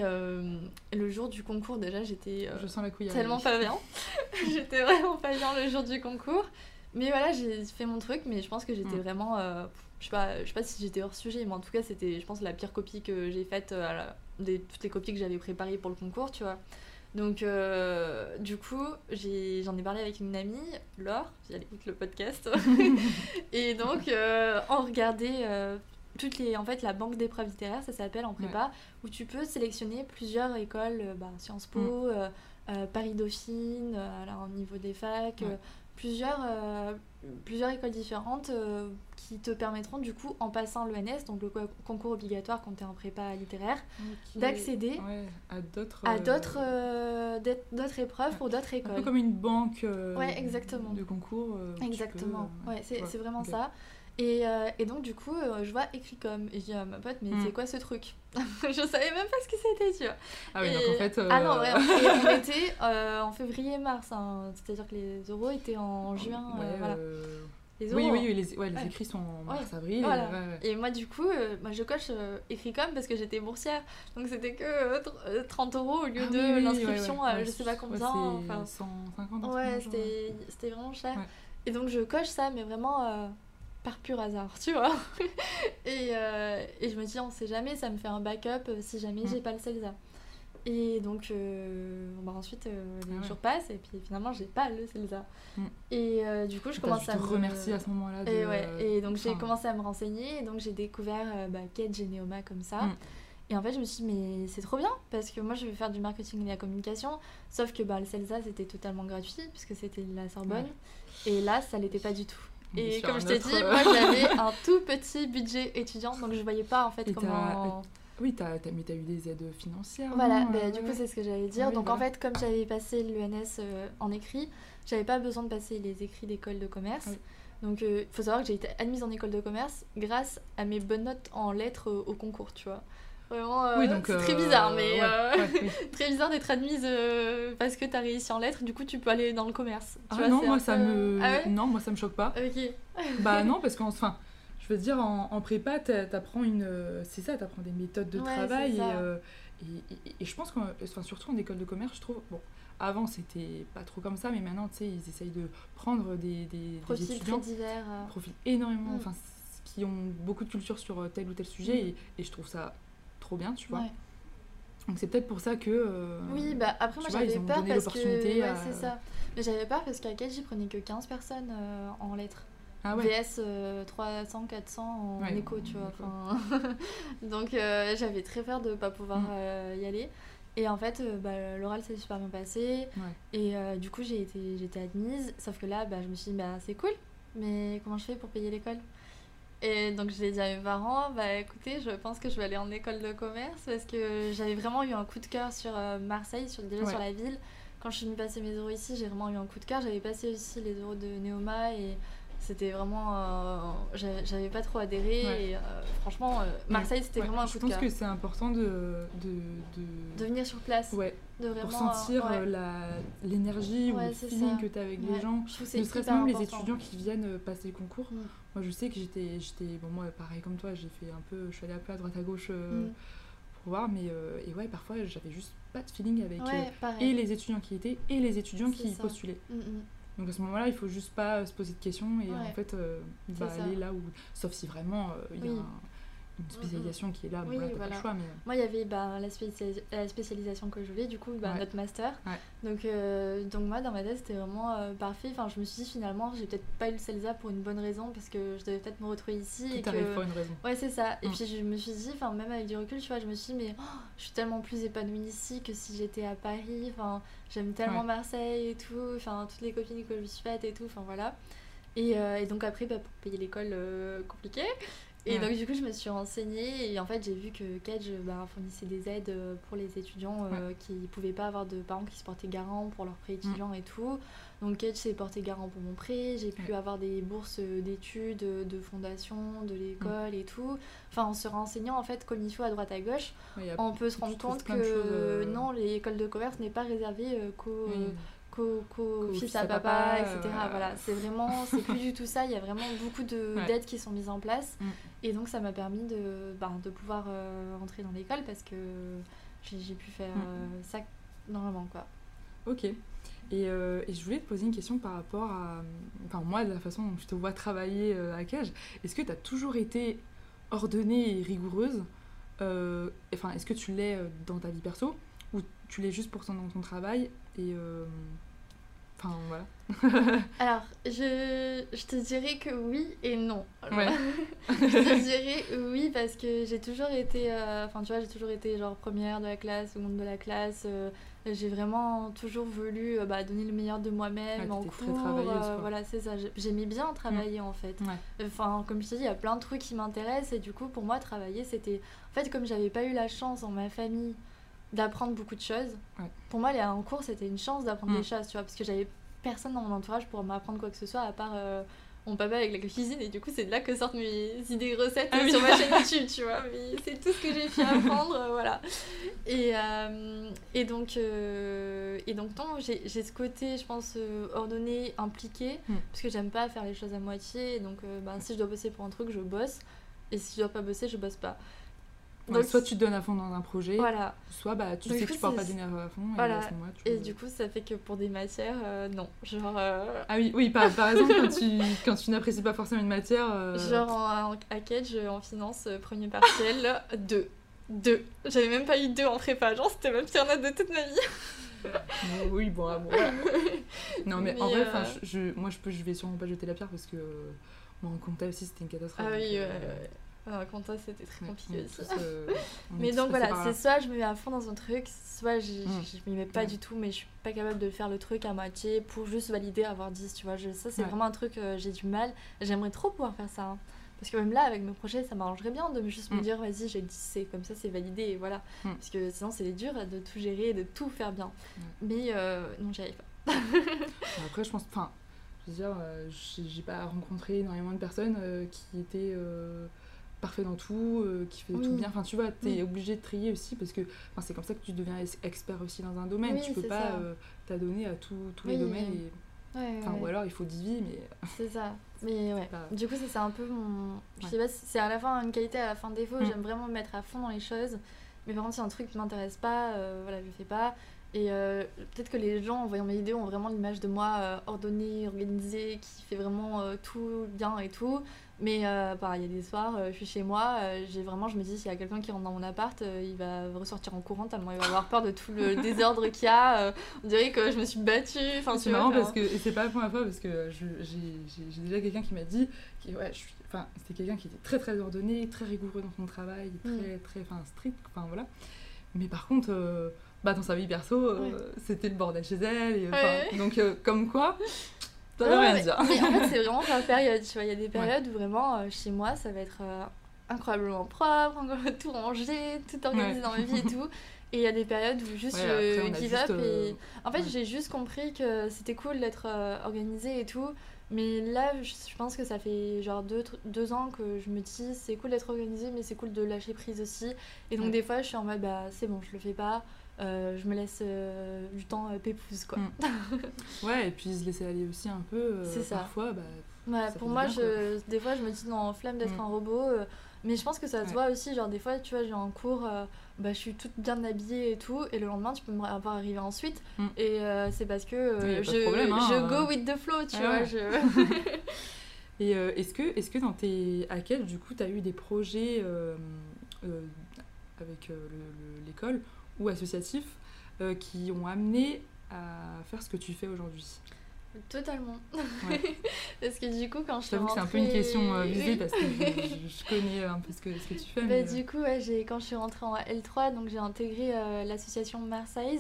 le jour du concours, déjà, j'étais.
Je sens la couille.
tellement pas bien. j'étais vraiment pas bien le jour du concours. Mais voilà, j'ai fait mon truc, mais je pense que j'étais
Mm.
vraiment. je sais pas, je sais pas si j'étais hors sujet, mais en tout cas, c'était, je pense, la pire copie que j'ai faite à la- des toutes les copies que j'avais préparées pour le concours, tu vois. Donc, euh, du coup, j'en ai, parlé avec une amie, Laure, si elle écoute le podcast. et donc, euh, on regardait euh, toutes les, en fait, la banque d'épreuves littéraires, ça s'appelle en prépa, où tu peux sélectionner plusieurs écoles, euh, bah, Sciences Po,
Mm.
euh, euh, Paris Dauphine, euh, alors, au niveau des facs,
Ouais.
euh, plusieurs, euh, plusieurs écoles différentes euh, qui te permettront du coup, en passant l'ENS, donc le co- concours obligatoire quand tu es en prépa littéraire, d'accéder
Ouais, à d'autres.
à
euh,
d'autres euh, d'autres épreuves pour d'autres
Un peu
écoles.
comme une banque euh,
Ouais, exactement.
de concours.
Exactement,
peux,
ouais, c'est
ouais,
c'est vraiment ça. Et, euh, et donc, du coup, euh, je vois écrit comme. Et je dis à ma pote, mais
Mm.
c'est quoi ce truc Je savais même pas ce que c'était, tu vois.
Ah oui, donc en fait.
Ah non,
euh,
ouais, et on était en février-mars, hein. c'est-à-dire que les euros étaient en juin.
ouais,
voilà. Les
Oui,
euros,
oui, oui, les, ouais, les
Ouais.
écrits sont en mars-avril. ouais.
Et moi, du coup, euh, moi, je coche euh, écrit comme parce que j'étais boursière. Donc, c'était que euh, tr- euh, 30 euros au lieu
Ah
de
oui,
l'inscription à je sais pas combien. Enfin,
150 un truc
ouais, c'était c'était vraiment cher. Et donc, je coche ça, mais vraiment par pur hasard, tu vois. et, euh, et je me dis, on sait jamais, ça me fait un backup euh, si jamais
Mm.
j'ai pas le CELSA. Et donc, euh, bah, ensuite, euh, les
Ah ouais.
jours passent et puis finalement, j'ai pas le CELSA.
Mm.
Et euh, du coup, je commence à
te
me...
remercier à ce moment-là. de-
Et, ouais, et donc j'ai commencé à me renseigner, et donc j'ai découvert bah, Neoma comme ça.
Mm.
Et en fait, je me suis dit, mais c'est trop bien, parce que moi je vais faire du marketing et de la communication, sauf que bah, le CELSA c'était totalement gratuit, puisque c'était la Sorbonne, et là ça l'était pas du tout. Et comme je t'ai
autre,
dit,
euh,
moi j'avais un tout petit budget étudiant, donc je voyais pas en fait
Et
comment.
Oui, t'as, t'as- mais t'as eu des aides financières.
Voilà, bah, du coup c'est ce que j'allais dire. Donc en fait, comme j'avais passé l'ENS euh, en écrit, j'avais pas besoin de passer les écrits d'école de commerce.
Oui.
Donc il faut savoir que j'ai été admise en école de commerce grâce à mes bonnes notes en lettres euh, au concours, tu vois. Vraiment, euh,
Oui, donc,
c'est très
euh,
bizarre, mais
ouais,
euh,
ouais, oui.
très bizarre d'être admise parce que t'as réussi en lettres, du coup tu peux aller dans le commerce. Tu
Ah
vois,
non, moi ça
peu-
me.
Ah ouais
non, moi ça me choque pas.
Ok.
bah non, parce qu'en enfin, je veux dire, en, en prépa, t'a- t'apprends une. C'est ça, t'apprends des méthodes de travail. Et, et, et- et je pense que, enfin, surtout en école de commerce, je trouve. Bon, avant c'était pas trop comme ça, mais maintenant, tu sais, ils essayent de prendre des, des, des
Profil très
étudiants
divers.
profils énormément,
Mm.
enfin, qui ont beaucoup de culture sur tel ou tel sujet,
Mm.
et, et je trouve ça trop bien, tu vois.
Ouais.
Donc c'est peut-être pour ça que. euh,
Oui, bah après moi j'avais peur parce que
l'opportunité
ouais,
à-
c'est ça. Mais j'avais peur parce qu'à Kedge, j'y prenais que 15 personnes euh, en lettres.
Ah ouais.
VS euh, 300 400 en
Ouais,
écho, tu vois. Donc euh, j'avais très peur de pas pouvoir
Mm.
y aller. Et en fait, bah, l'oral s'est super bien passé. Et du coup, j'ai été, j'étais admise. Sauf que là, bah, je me suis dit, bah, c'est cool. Mais comment je fais pour payer l'école? Et donc, je l'ai dit à mes parents, bah écoutez, je pense que je vais aller en école de commerce parce que j'avais vraiment eu un coup de cœur sur euh, Marseille, sur, déjà
Ouais.
sur la ville. Quand je suis venue passer mes euros ici, j'ai vraiment eu un coup de cœur. J'avais passé aussi les euros de Neoma et c'était vraiment. euh, j'avais pas trop adhéré.
Ouais.
Et euh, franchement, euh, Marseille, c'était
Ouais,
vraiment un
Je
coup de
pense
cœur.
que c'est important de. de, de...
De venir sur place,
Ouais,
de vraiment.
pour sentir
ouais.
l'énergie ou le feeling
ça.
que tu as avec les gens.
Je trouve que
Ne serait-ce même les étudiants qui viennent passer le concours. Moi, je sais que j'étais, j'étais, bon moi, pareil comme toi, j'ai fait un peu, je suis allée un peu à droite à gauche euh,
Mm.
pour voir, mais euh, et ouais, parfois j'avais juste pas de feeling avec euh,
Ouais,
et les étudiants qui étaient et les étudiants qui
ça.
postulaient.
Mm, mm.
Donc à ce moment-là, il faut juste pas se poser de questions et
Ouais.
en fait, bah, aller là où, sauf si vraiment il y a
Oui.
un- une spécialisation qui est là,
Oui,
voilà, t'as pas
voilà.
le choix, mais...
Moi, il y avait bah, la, spécialis- la spécialisation que je voulais, du coup, bah,
Ouais.
notre master.
Ouais.
Donc, euh, donc, moi, dans ma tête, c'était vraiment euh, parfait. Enfin, je me suis dit, finalement, j'ai peut-être pas eu le CELSA pour une bonne raison, parce que je devais peut-être me retrouver ici. et
Tout arrive
que...
pour une raison.
Ouais, c'est ça. Et
Mm.
puis, je me suis dit, enfin, même avec du recul, tu vois, je me suis dit, mais oh, je suis tellement plus épanouie ici que si j'étais à Paris. Enfin, j'aime tellement
Ouais.
Marseille et tout. Enfin, toutes les copines que je me suis faites et tout. Enfin, voilà. Et, euh, et donc, après, bah, pour payer l'école, euh, compliqué. Et
Ouais.
donc, du coup, je me suis renseignée. Et en fait, j'ai vu que Kedge bah, fournissait des aides euh, pour les étudiants euh, qui pouvaient pas avoir de parents qui se portaient garant pour leurs prêts étudiants et tout. Donc, Kedge s'est porté garant pour mon prêt. J'ai pu
Ouais.
avoir des bourses d'études, de fondation, de l'école et tout. Enfin, en se renseignant, en fait, comme il faut à droite à gauche, on peut se rendre compte que
choses, euh,
non, l'école de commerce n'est pas réservée euh, qu'aux. Qu'aux Qu'aux fils
fils
à papa,
papa,
etc.
euh,
Voilà, c'est vraiment, c'est plus du tout ça. Il y a vraiment beaucoup de-
Ouais.
d'aides qui sont mises en place.
Mm.
Et donc, ça m'a permis de, bah, de pouvoir euh, rentrer dans l'école parce que j'ai pu faire
Mm.
euh, ça normalement, quoi.
Ok. Et, euh, et je voulais te poser une question par rapport à. Enfin, moi, de la façon dont je te vois travailler à Cage, est-ce que tu as toujours été ordonnée et rigoureuse euh, Enfin, est-ce que tu l'es dans ta vie perso ou tu l'es juste pour ton, dans ton travail Et. euh, Enfin, voilà.
Alors, je, je te dirais que oui et non.
Ouais.
je te dirais oui parce que j'ai toujours été, euh, enfin tu vois, j'ai toujours été genre première de la classe, seconde de la classe. euh, j'ai vraiment toujours voulu euh, bah, donner le meilleur de moi-même
Ouais,
en cours. voilà, c'est ça. J'ai- J'aimais bien travailler en fait.
Ouais.
Enfin, comme je te dis, il y a plein de trucs qui m'intéressent et du coup, pour moi, travailler, c'était. En fait, comme j'avais pas eu la chance dans ma famille d'apprendre beaucoup de choses,
Ouais.
pour moi, aller en cours, c'était une chance d'apprendre
Mm.
des choses, tu vois, parce que j'avais personne dans mon entourage pour m'apprendre quoi que ce soit à part euh, mon papa avec la cuisine et du coup, c'est de là que sortent mes idées recettes
Ah
sur ma chaîne YouTube, tu vois, mais c'est tout ce que j'ai pu apprendre, euh, voilà. Et, euh, et donc, et donc non, j'ai ce côté, je pense, ordonné, impliqué,
Mm.
parce que j'aime pas faire les choses à moitié. Donc, ben, si je dois bosser pour un truc, je bosse. Et si je dois pas bosser, je bosse pas.
Ouais, soit tu te donnes à fond dans un projet,
Voilà.
soit bah, tu
Donc,
sais que tu pourras pas donner à fond. Et
Voilà.
à ce
Et du coup, ça fait que pour des matières, euh, non. Genre, euh,
Ah oui, oui par, par exemple, quand tu, quand tu n'apprécies pas forcément une matière. euh,
genre en, en- en finance, premier partiel, 2. 2. J'avais même pas eu 2 en prépa. Genre, c'était ma pire note de toute ma vie.
oui, bon, ah, bon, voilà. Non, mais, en vrai, je, je- moi, je, peux, je vais sûrement pas jeter la pierre parce que moi, en compta aussi, c'était une catastrophe.
Ah
donc,
oui, ouais. ouais. Alors, compta, c'était très compliqué aussi.
euh,
Mais donc voilà, c'est soit je me mets à fond dans un truc, soit je,
Mm.
je, je m'y mets pas du tout, mais je suis pas capable de faire le truc à moitié pour juste valider, avoir 10, tu vois. Je, ça, c'est
Ouais.
vraiment un truc, euh, j'ai du mal. J'aimerais trop pouvoir faire ça. hein. Parce que même là, avec mes projets, ça m'arrangerait bien de juste me
Mm.
dire, vas-y, j'ai 10, c'est comme ça, c'est validé, et voilà.
Mm.
Parce que sinon, c'est dur de tout gérer, de tout faire bien. Mais euh, non, j'y arrive pas.
Après, je pense, enfin, je veux dire, euh, j'ai j'ai pas rencontré énormément de personnes euh, qui étaient parfaits dans tout, euh, qui faisaient tout
Oui.
bien. Enfin, tu vois, t'es
Oui.
obligé de trier aussi parce que c'est comme ça que tu deviens ex- expert aussi dans un domaine.
Oui,
tu peux pas euh, t'adonner à tout- tous les domaines. Et...
Ouais,
Enfin,
ouais.
ou alors il faut 10 vies, mais
C'est ça. Mais ouais.
pas-
Du coup, ça c'est un peu mon. Je sais pas si c'est à la fois une qualité, à la fin défaut.
Mm.
J'aime vraiment me mettre à fond dans les choses. Mais par contre, si un truc ne m'intéresse pas, euh, voilà, je le fais pas. Et euh, peut-être que les gens, en voyant mes vidéos, ont vraiment l'image de moi euh, ordonnée, organisée, qui fait vraiment euh, tout bien et tout. Mais pareil, il y a des soirs, je suis chez moi, j'ai vraiment, je me dis, s'il y a quelqu'un qui rentre dans mon appart, il va ressortir en courant tellement il va avoir peur de tout le désordre qu'il y a. on dirait que je me suis battue. Enfin,
C'est
vois,
marrant parce que et c'est pas la première fois parce que j'ai déjà quelqu'un qui m'a dit qui ouais je suis enfin c'était quelqu'un qui était très très ordonné très rigoureux dans son travail très
Mm.
très enfin strict enfin voilà mais par contre bah dans sa vie perso euh,
Ouais.
c'était le bordel chez elle et, enfin,
Ouais.
donc euh, comme quoi veut
Ouais,
rien
mais-
dire
Mais en fait, c'est vraiment par période. Tu vois, il y a des périodes où vraiment, euh, chez moi, ça va être incroyablement propre, tout rangé, tout organisé dans ma vie et tout. Et il y a des périodes où juste je
après,
give up. Et... En fait, j'ai juste compris que c'était cool d'être organisé et tout. Mais là, je pense que ça fait genre deux, deux ans que je me dis c'est cool d'être organisé, mais c'est cool de lâcher prise aussi. Et donc, des fois, je suis en mode bah c'est bon, je le fais pas. Euh, je me laisse euh, du temps euh, pépouse quoi.
Mm. ouais et puis se laisser aller aussi un peu euh,
C'est ça.
parfois bah
Ouais,
Ça
pour moi,
bien,
je, des fois, je me dis non, flemme d'être
Mm.
un robot. mais je pense que ça se
Ouais.
voit aussi. Genre, des fois, tu vois, j'ai un cours, bah, je suis toute bien habillée et tout. Et le lendemain, tu peux me voir arriver ensuite.
Mm.
Et c'est parce que
Oui,
je,
problème, hein,
je go with the flow, tu
Ouais,
vois.
ouais.
Je...
Et est-ce que, est que dans tes quel du coup, tu as eu des projets avec l'école ou associatifs qui ont amené à faire ce que tu fais aujourd'hui
Totalement. parce que du coup, quand je suis
rentrée...
c'est
un peu une question euh, visée parce que je, connais un peu ce que, ce que tu fais.
Bah, Du euh, coup, ouais, quand je suis rentrée en L3, donc j'ai intégré euh, l'association Marseille,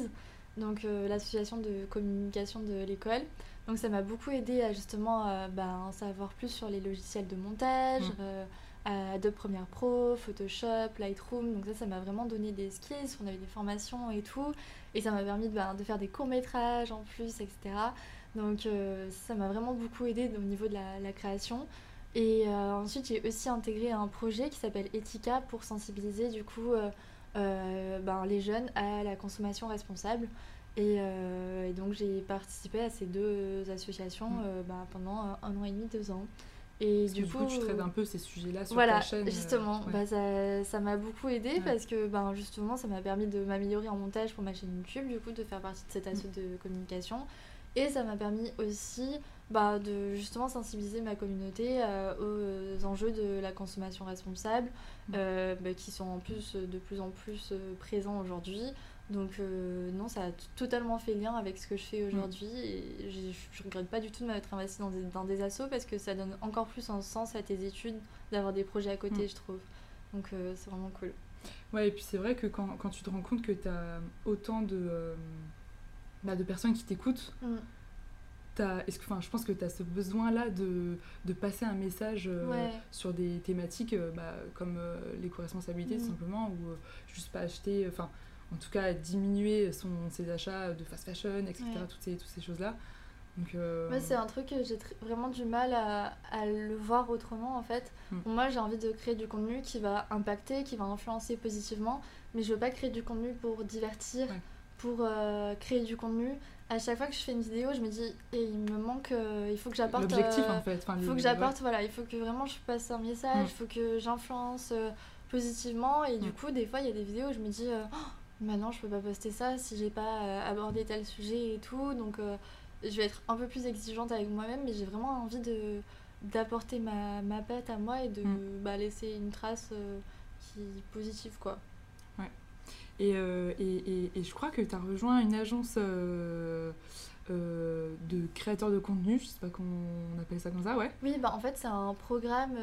donc l'association de communication de l'école. Donc ça m'a beaucoup aidé à justement bah, en savoir plus sur les logiciels de montage, mm. Adobe Premiere Pro, Photoshop, Lightroom. Donc ça, ça m'a vraiment donné des skills. On avait des formations et tout. Et ça m'a permis de, bah, de faire des courts-métrages en plus, etc. Donc euh, ça m'a vraiment beaucoup aidé au niveau de la, création. Et euh, ensuite, j'ai aussi intégré un projet qui s'appelle Etika pour sensibiliser du coup euh, ben, les jeunes à la consommation responsable. Et, donc j'ai participé à ces deux associations mm. ben, pendant un, an et demi, deux ans.
Et du, coup, tu traites un peu ces sujets-là sur
voilà,
ta chaîne.
Justement, bah, ça m'a beaucoup aidé parce que ben, justement, ça m'a permis de m'améliorer en montage pour ma chaîne YouTube, du coup, de faire partie de cette asso mm. de communication. Et ça m'a permis aussi bah, de justement sensibiliser ma communauté euh, aux enjeux de la consommation responsable, euh, bah, qui sont en plus de plus en plus euh, présents aujourd'hui. Donc non, ça a totalement fait lien avec ce que je fais mmh. aujourd'hui et je ne regrette pas du tout de m'être investie dans des, dans des assos parce que ça donne encore plus un sens à tes études d'avoir des projets à côté, mmh. je trouve. Donc c'est vraiment cool.
Ouais, et puis c'est vrai que quand, quand, tu te rends compte que tu as autant de bah, de personnes qui t'écoutent. Mm. Est-ce que, je pense que tu as ce besoin-là de, de, passer un message euh, sur des thématiques euh, bah, comme euh, l'éco-responsabilité, tout mm. simplement, ou juste pas acheter, enfin, en tout cas, diminuer son, ses achats de fast fashion, etc., toutes ces, toutes ces choses-là.
Donc, c'est un truc que j'ai vraiment du mal à, à, le voir autrement, en fait. Mm. Moi, j'ai envie de créer du contenu qui va impacter, qui va influencer positivement, mais je veux pas créer du contenu pour divertir pour euh, créer du contenu. À chaque fois que je fais une vidéo, je me dis, et il me manque, euh, il faut que j'apporte.
L'objectif en fait.
il faut que j'apporte, voilà, il faut que vraiment je passe un message, mm. il faut que j'influence euh, positivement. Et du mm. coup, des fois, il y a des vidéos où je me dis, oh, maintenant je peux pas poster ça si j'ai pas abordé tel sujet et tout. Donc je vais être un peu plus exigeante avec moi-même, mais j'ai vraiment envie de d'apporter ma, ma patte à moi et de mm. bah, laisser une trace qui positive quoi.
Euh, et, et, et, je crois que tu as rejoint une agence euh, euh, de créateurs de contenu, je sais pas comment on appelle ça comme ça, ouais.
Oui, bah en fait c'est un programme,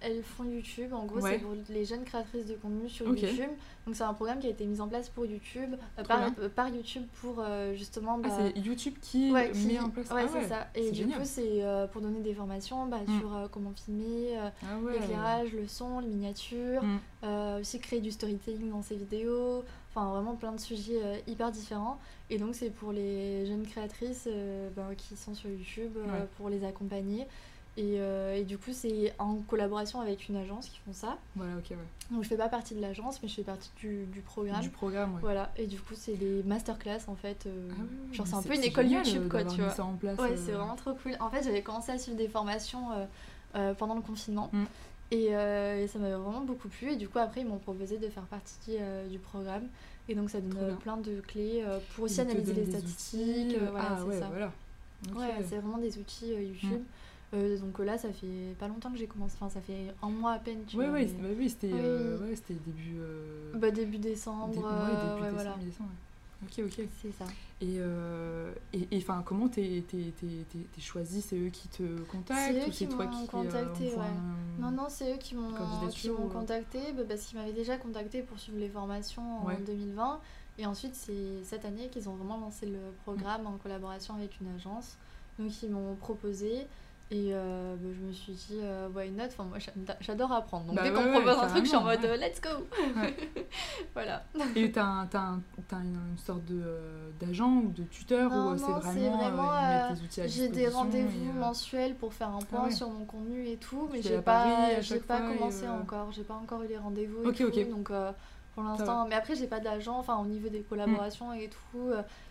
elles font YouTube, en gros c'est pour les jeunes créatrices de contenu sur YouTube. Donc c'est un programme qui a été mis en place pour YouTube, par, par, YouTube pour justement...
Ah, bah, c'est YouTube qui, met en place
Ouais, ah c'est ça. Et du coup c'est pour donner des formations bah, mm. sur comment filmer, ah l'éclairage, le son, les miniatures, mm. aussi créer du storytelling dans ses vidéos, enfin vraiment plein de sujets hyper différents. Et donc c'est pour les jeunes créatrices euh, ben, qui sont sur YouTube, euh, pour les accompagner. Et, euh, et, du coup, c'est en collaboration avec une agence qui font ça.
Voilà, ok, ouais.
Donc, je fais pas partie de l'agence, mais je fais partie du, du programme.
Du programme, ouais.
Voilà, et du coup, c'est des masterclass en fait. Ah genre, c'est un peu une école YouTube, quoi, tu vois.
Ça en place,
ouais, c'est vraiment trop cool. En fait, j'avais commencé à suivre des formations pendant le confinement. Mm. Et, et, ça m'avait vraiment beaucoup plu. Et du coup, après, ils m'ont proposé de faire partie du programme. Et donc ça donne euh, plein de clés euh, pour aussi analyser les statistiques. Euh, voilà, ah, ouais, ça. voilà. Ouais, c'est vraiment des outils YouTube. Mm. donc là, ça fait pas longtemps que j'ai commencé, enfin ça fait un mois à peine.
Tu ouais, vois, ouais, bah oui, c'était ouais, début.
Bah, début décembre. Début,
ouais, début décembre, décembre Ok, ok.
C'est ça.
Et enfin, et, comment t'es choisi C'est eux qui te contactent ou c'est toi qui
contacté ouais. Non, non, c'est eux qui m'ont contacté bah, parce qu'ils m'avaient déjà contacté pour suivre les formations en 2020. Et ensuite, c'est cette année qu'ils ont vraiment lancé le programme en collaboration avec une agence. Donc, ils m'ont proposé. Et euh, bah, je me suis dit, euh, why not? Enfin, Moi, j'adore apprendre. Donc, bah dès qu'on propose un truc, je suis en mode, euh, let's go Voilà.
Et t'as un, as une, sorte d'agent ou de tuteur ou c'est vraiment, vraiment
J'ai des rendez-vous mensuels pour faire un point ah sur mon contenu et tout, mais j'ai pas, pas commencé encore. J'ai pas encore eu les rendez-vous. Ok, ok. Donc, pour l'instant. Mais après, j'ai pas d'agent, enfin, au niveau des collaborations et tout.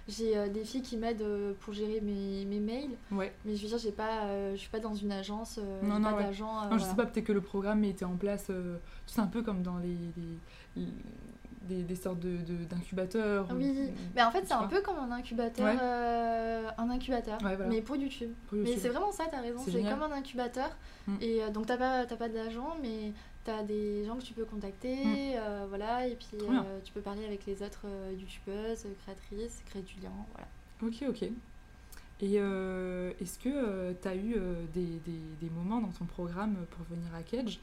Euh, j'ai euh, des filles qui m'aident euh, pour gérer mes, mes mails. Ouais. Mais je veux dire, j'ai pas, je suis pas dans une agence, non, non, pas d'agent.
non, je sais pas, peut-être que le programme était en place, c'est un peu comme dans les, des, des sortes de, de- d'incubateurs ou-
Oui,
ou-
mais en fait c'est un peu comme un incubateur,
Ouais.
euh, un incubateur,
Ouais, voilà.
mais pour YouTube.
pour
Mais c'est vraiment ça, t'as raison,
C'est
comme un incubateur.
Mm.
Et euh, donc t'as pas, t'as pas d'agent, mais t'as des gens que tu peux contacter,
Mm.
euh, voilà, et puis euh, tu peux parler avec les autres euh, youtubeuses, créatrices, lien, voilà.
Ok, ok. Et est-ce que tu as eu des, des, des moments dans ton programme pour venir à Cage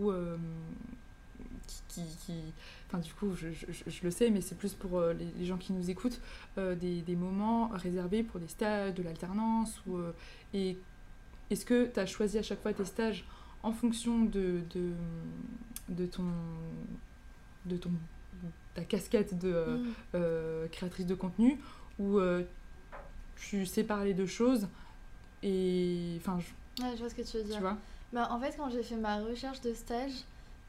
où, qui, qui, Enfin, du coup, je, je- je- je le sais, mais c'est plus pour euh, les, les gens qui nous écoutent, euh, des, des moments réservés pour des stages, de l'alternance ou, euh, Et est-ce que tu as choisi à chaque fois tes stages en fonction de, de, de ton. de ton ta casquette de, euh,
Mm.
euh, créatrice de contenu où euh, tu sépares les deux choses et enfin je-
Ouais, je vois ce que tu veux dire.
tu vois?
Bah, en fait, quand j'ai fait ma recherche de stage,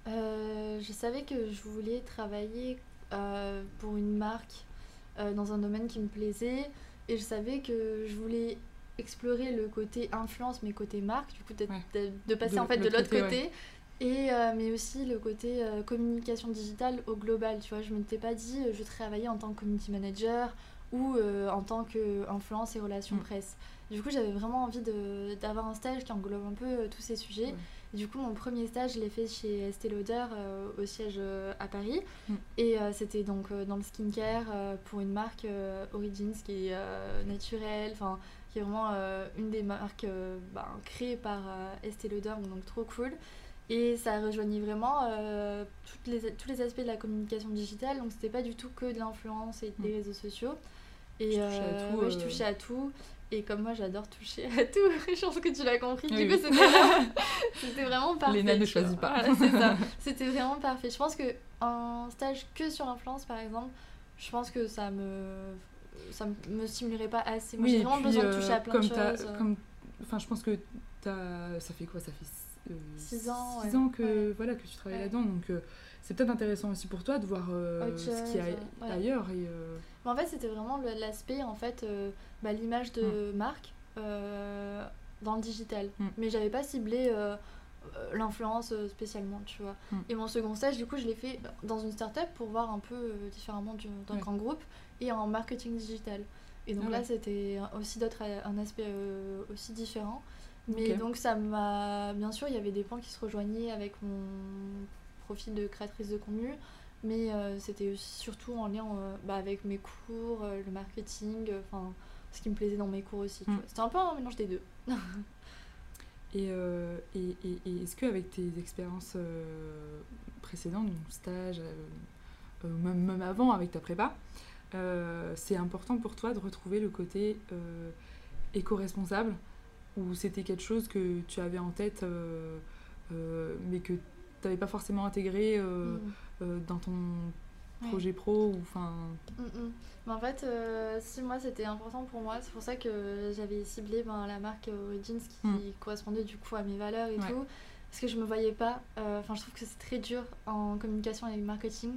je savais que je voulais travailler pour une marque dans un domaine qui me plaisait et je savais que je voulais explorer le côté influence mais côté marque, du coup
Ouais.
de, passer
De
en fait de
l'autre côté.
Et, euh, mais aussi le côté euh, communication digitale au global, tu vois, je m'étais pas dit euh, je travaillais en tant que community manager ou euh, en tant qu'influence et relations
Mm.
presse. Du coup, j'avais vraiment envie d'avoir un stage qui englobe un peu tous ces sujets. Et du coup, mon premier stage, je l'ai fait chez Estée Lauder au siège à Paris.
Mm.
Et c'était donc dans le skincare pour une marque Origins qui est naturelle, enfin qui est vraiment euh, une des marques euh, ben, créées par euh, Estée Lauder, donc trop cool. Et ça rejoignait vraiment euh, toutes les, tous les aspects de la communication digitale, donc c'était pas du tout que de l'influence et des
Mm.
réseaux sociaux. Et
touchais à
euh,
tout,
ouais, je touchais à tout. Et comme moi j'adore toucher à tout, je pense que tu l'as compris.
Oui,
du
oui.
coup, c'était vraiment, c'était vraiment parfait.
Léna ne choisit pas.
Voilà. C'était vraiment parfait. Je pense que un stage que sur l'influence, par exemple, je pense que ça me ça me stimulerait pas assez. Moi, j'ai vraiment
puis,
besoin de
euh,
toucher à plein
comme
de choses. euh.
comme enfin je pense que t'as ça fait quoi? Ça fait euh,
Six ans,
six
ouais.
ans que
Ouais.
voilà que tu travailles
Ouais.
là-dedans donc euh, c'est peut-être intéressant aussi pour toi de voir euh, ce qu'il y a ailleurs et euh,
en fait, c'était vraiment l'aspect, en fait, euh, bah, l'image de marque euh, dans le digital.
Mm.
Mais j'avais pas ciblé euh, euh, l'influence euh, spécialement, tu vois.
Mm.
Et mon second stage, du coup, je l'ai fait dans une start-up pour voir un peu euh, différemment du- d'un grand groupe et en marketing digital. Et donc là, c'était aussi d'autres, un aspect euh, aussi différent. Mais donc ça m'a... Bien sûr, il y avait des points qui se rejoignaient avec mon profil de créatrice de contenu, mais euh, c'était surtout en lien euh, bah, avec mes cours, euh, le marketing, euh, enfin ce qui me plaisait dans mes cours aussi.
Mm.
C'était un peu un mélange des deux.
Et, euh, et, et- et est-ce qu'avec tes expériences euh, précédentes, donc stage, euh, euh, même, même avant avec ta prépa, euh, c'est important pour toi de retrouver le côté euh, éco-responsable ou c'était quelque chose que tu avais en tête euh, mais que tu n'avais pas forcément intégré dans ton
Ouais.
projet pro ou enfin
Mm, mm. Mais en fait, euh, si moi c'était important pour moi, c'est pour ça que j'avais ciblé ben, la marque Origins qui
Mm.
correspondait du coup à mes valeurs et
Ouais.
tout. Parce que je me voyais pas, euh, enfin je trouve que c'est très dur en communication et marketing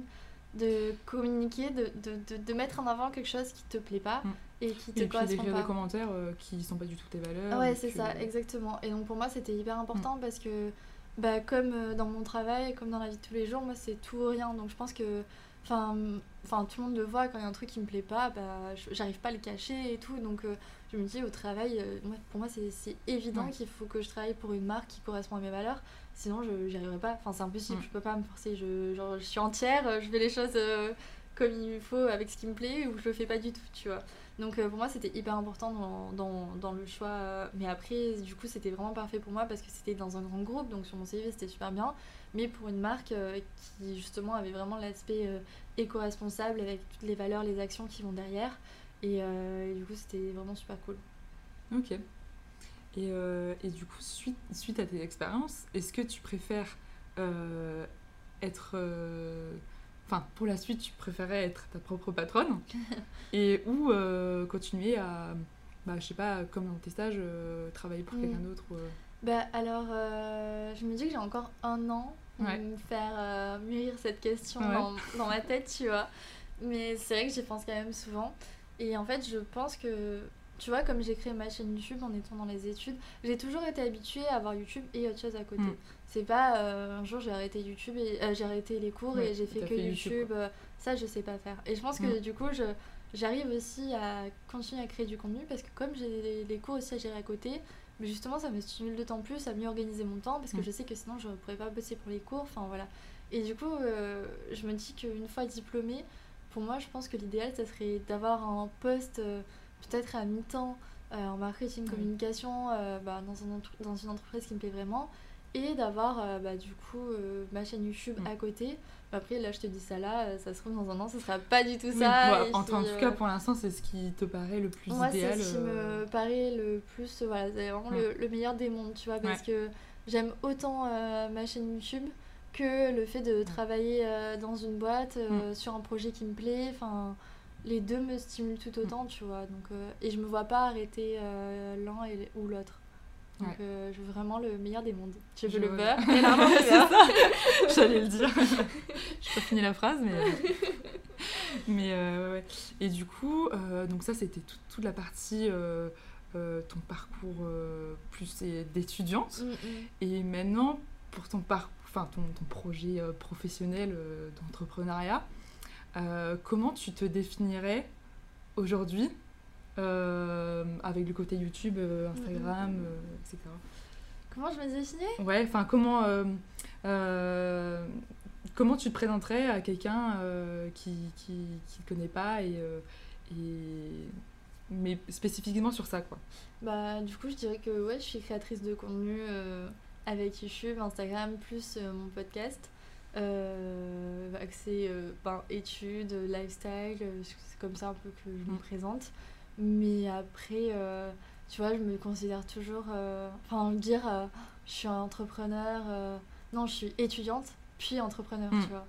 de communiquer, de, de, de, de mettre en avant quelque chose qui te plaît pas
Mm.
et qui te
et puis d'écrire
pas.
des commentaires euh, qui sont pas du tout tes valeurs
ouais, c'est
que-
ça, exactement. Et donc pour moi, c'était hyper important
Mm.
parce que, bah, comme euh, dans mon travail, comme dans la vie de tous les jours, moi, c'est tout ou rien. Donc je pense que, enfin, enfin, tout le monde le voit quand il y a un truc qui me plaît pas, bah, j'arrive pas à le cacher et tout. Donc euh, je me dis au travail, euh, moi, pour moi, c'est évident
Ouais.
qu'il faut que je travaille pour une marque qui correspond à mes valeurs. Sinon, je n'y arriverai pas. Enfin, c'est impossible.
Mm.
Je peux pas me forcer. Je, genre, je suis entière. euh, Je fais les choses euh, comme il faut avec ce qui me plaît ou je le fais pas du tout, tu vois. Donc pour moi c'était hyper important dans, dans, dans le choix. Mais après du coup c'était vraiment parfait pour moi parce que c'était dans un grand groupe donc sur mon CV c'était super bien. Mais pour une marque euh, qui justement avait vraiment l'aspect euh, éco-responsable avec toutes les valeurs, les actions qui vont derrière. Et, euh, et du coup c'était vraiment super cool.
Ok. Et, et du coup, suite, suite à tes expériences, est-ce que tu préfères être. Enfin, pour la suite, tu préférais être ta propre patronne et ou euh, continuer à, bah, je sais pas, comme dans tes stages, euh, travailler pour
Mm.
quelqu'un d'autre ou, euh,
Bah alors euh, je me dis que j'ai encore un an pour
Ouais.
me faire euh, mûrir cette question
Ouais.
dans, dans ma tête, tu vois. Mais c'est vrai que j'y pense quand même souvent. Et en fait, je pense que tu vois, comme j'ai créé ma chaîne YouTube en étant dans les études, j'ai toujours été habituée à avoir YouTube et autre chose à côté.
Mm.
C'est pas euh, un jour j'ai arrêté YouTube et j'ai arrêté les cours
Ouais,
et j'ai fait que
fait YouTube,
ça, je sais pas faire. Et je pense que
Mm.
du coup, je j'arrive aussi à continuer à créer du contenu parce que comme j'ai les, les cours aussi à gérer à côté, mais justement, ça me stimule d'autant plus à mieux organiser mon temps parce que
Mm.
je sais que sinon je pourrais pas bosser pour les cours. Enfin voilà. Et du coup, euh, je me dis qu'une fois diplômée, pour moi, je pense que l'idéal, ça serait d'avoir un poste euh, peut-être à mi-temps euh, en marketing, communication, bah, dans, un entre- dans une entreprise qui me plaît vraiment, et d'avoir bah, du coup ma chaîne YouTube
Mm.
à côté. Bah, Après, là, je te dis ça là, euh, ça se trouve dans un an, ce sera pas du tout ça. et
en,
puis,
en tout
euh,
cas, pour l'instant, c'est ce qui te paraît le plus
moi, c'est
idéal.
ce qui
euh,
me paraît le plus. euh, Voilà, c'est vraiment le, le meilleur des mondes, tu vois, parce que j'aime autant euh, ma chaîne YouTube que le fait de travailler euh, dans une boîte
Mm.
sur un projet qui me plaît. Enfin, les deux me stimulent tout autant, tu vois. Donc, euh, et je me vois pas arrêter l'un et- ou l'autre. Donc,
Ouais.
euh, je veux vraiment le meilleur des mondes. Je veux
Je
le
vois.
beurre et l'argent du
C'est
beurre.
J'allais le dire. Je pas fini la phrase, mais. mais euh, ouais. Et du coup, euh, donc ça, c'était tout- toute la partie. euh, euh, ton parcours euh, plus euh, d'étudiante.
Mm, mm.
Et maintenant, pour ton, par... enfin, ton, ton projet euh, professionnel euh, d'entrepreneuriat, euh, comment tu te définirais aujourd'hui euh, avec le côté YouTube, euh, Instagram,
Mhm.
euh, etc.
Comment je me définis
Ouais, enfin, comment, euh, euh, comment tu te présenterais à quelqu'un euh, qui qui qui te connaît pas et, euh, et mais spécifiquement sur ça quoi?
Bah, du coup, je dirais que ouais, je suis créatrice de contenu euh, avec YouTube, Instagram, plus euh, mon podcast. Euh, euh, ben, études, lifestyle, euh, c'est comme ça un peu que je me
Mm.
présente. Mais après, euh, tu vois, je me considère toujours. euh, Enfin, dire euh, je suis entrepreneur. non, je suis étudiante, puis entrepreneur,
Mm.
tu vois.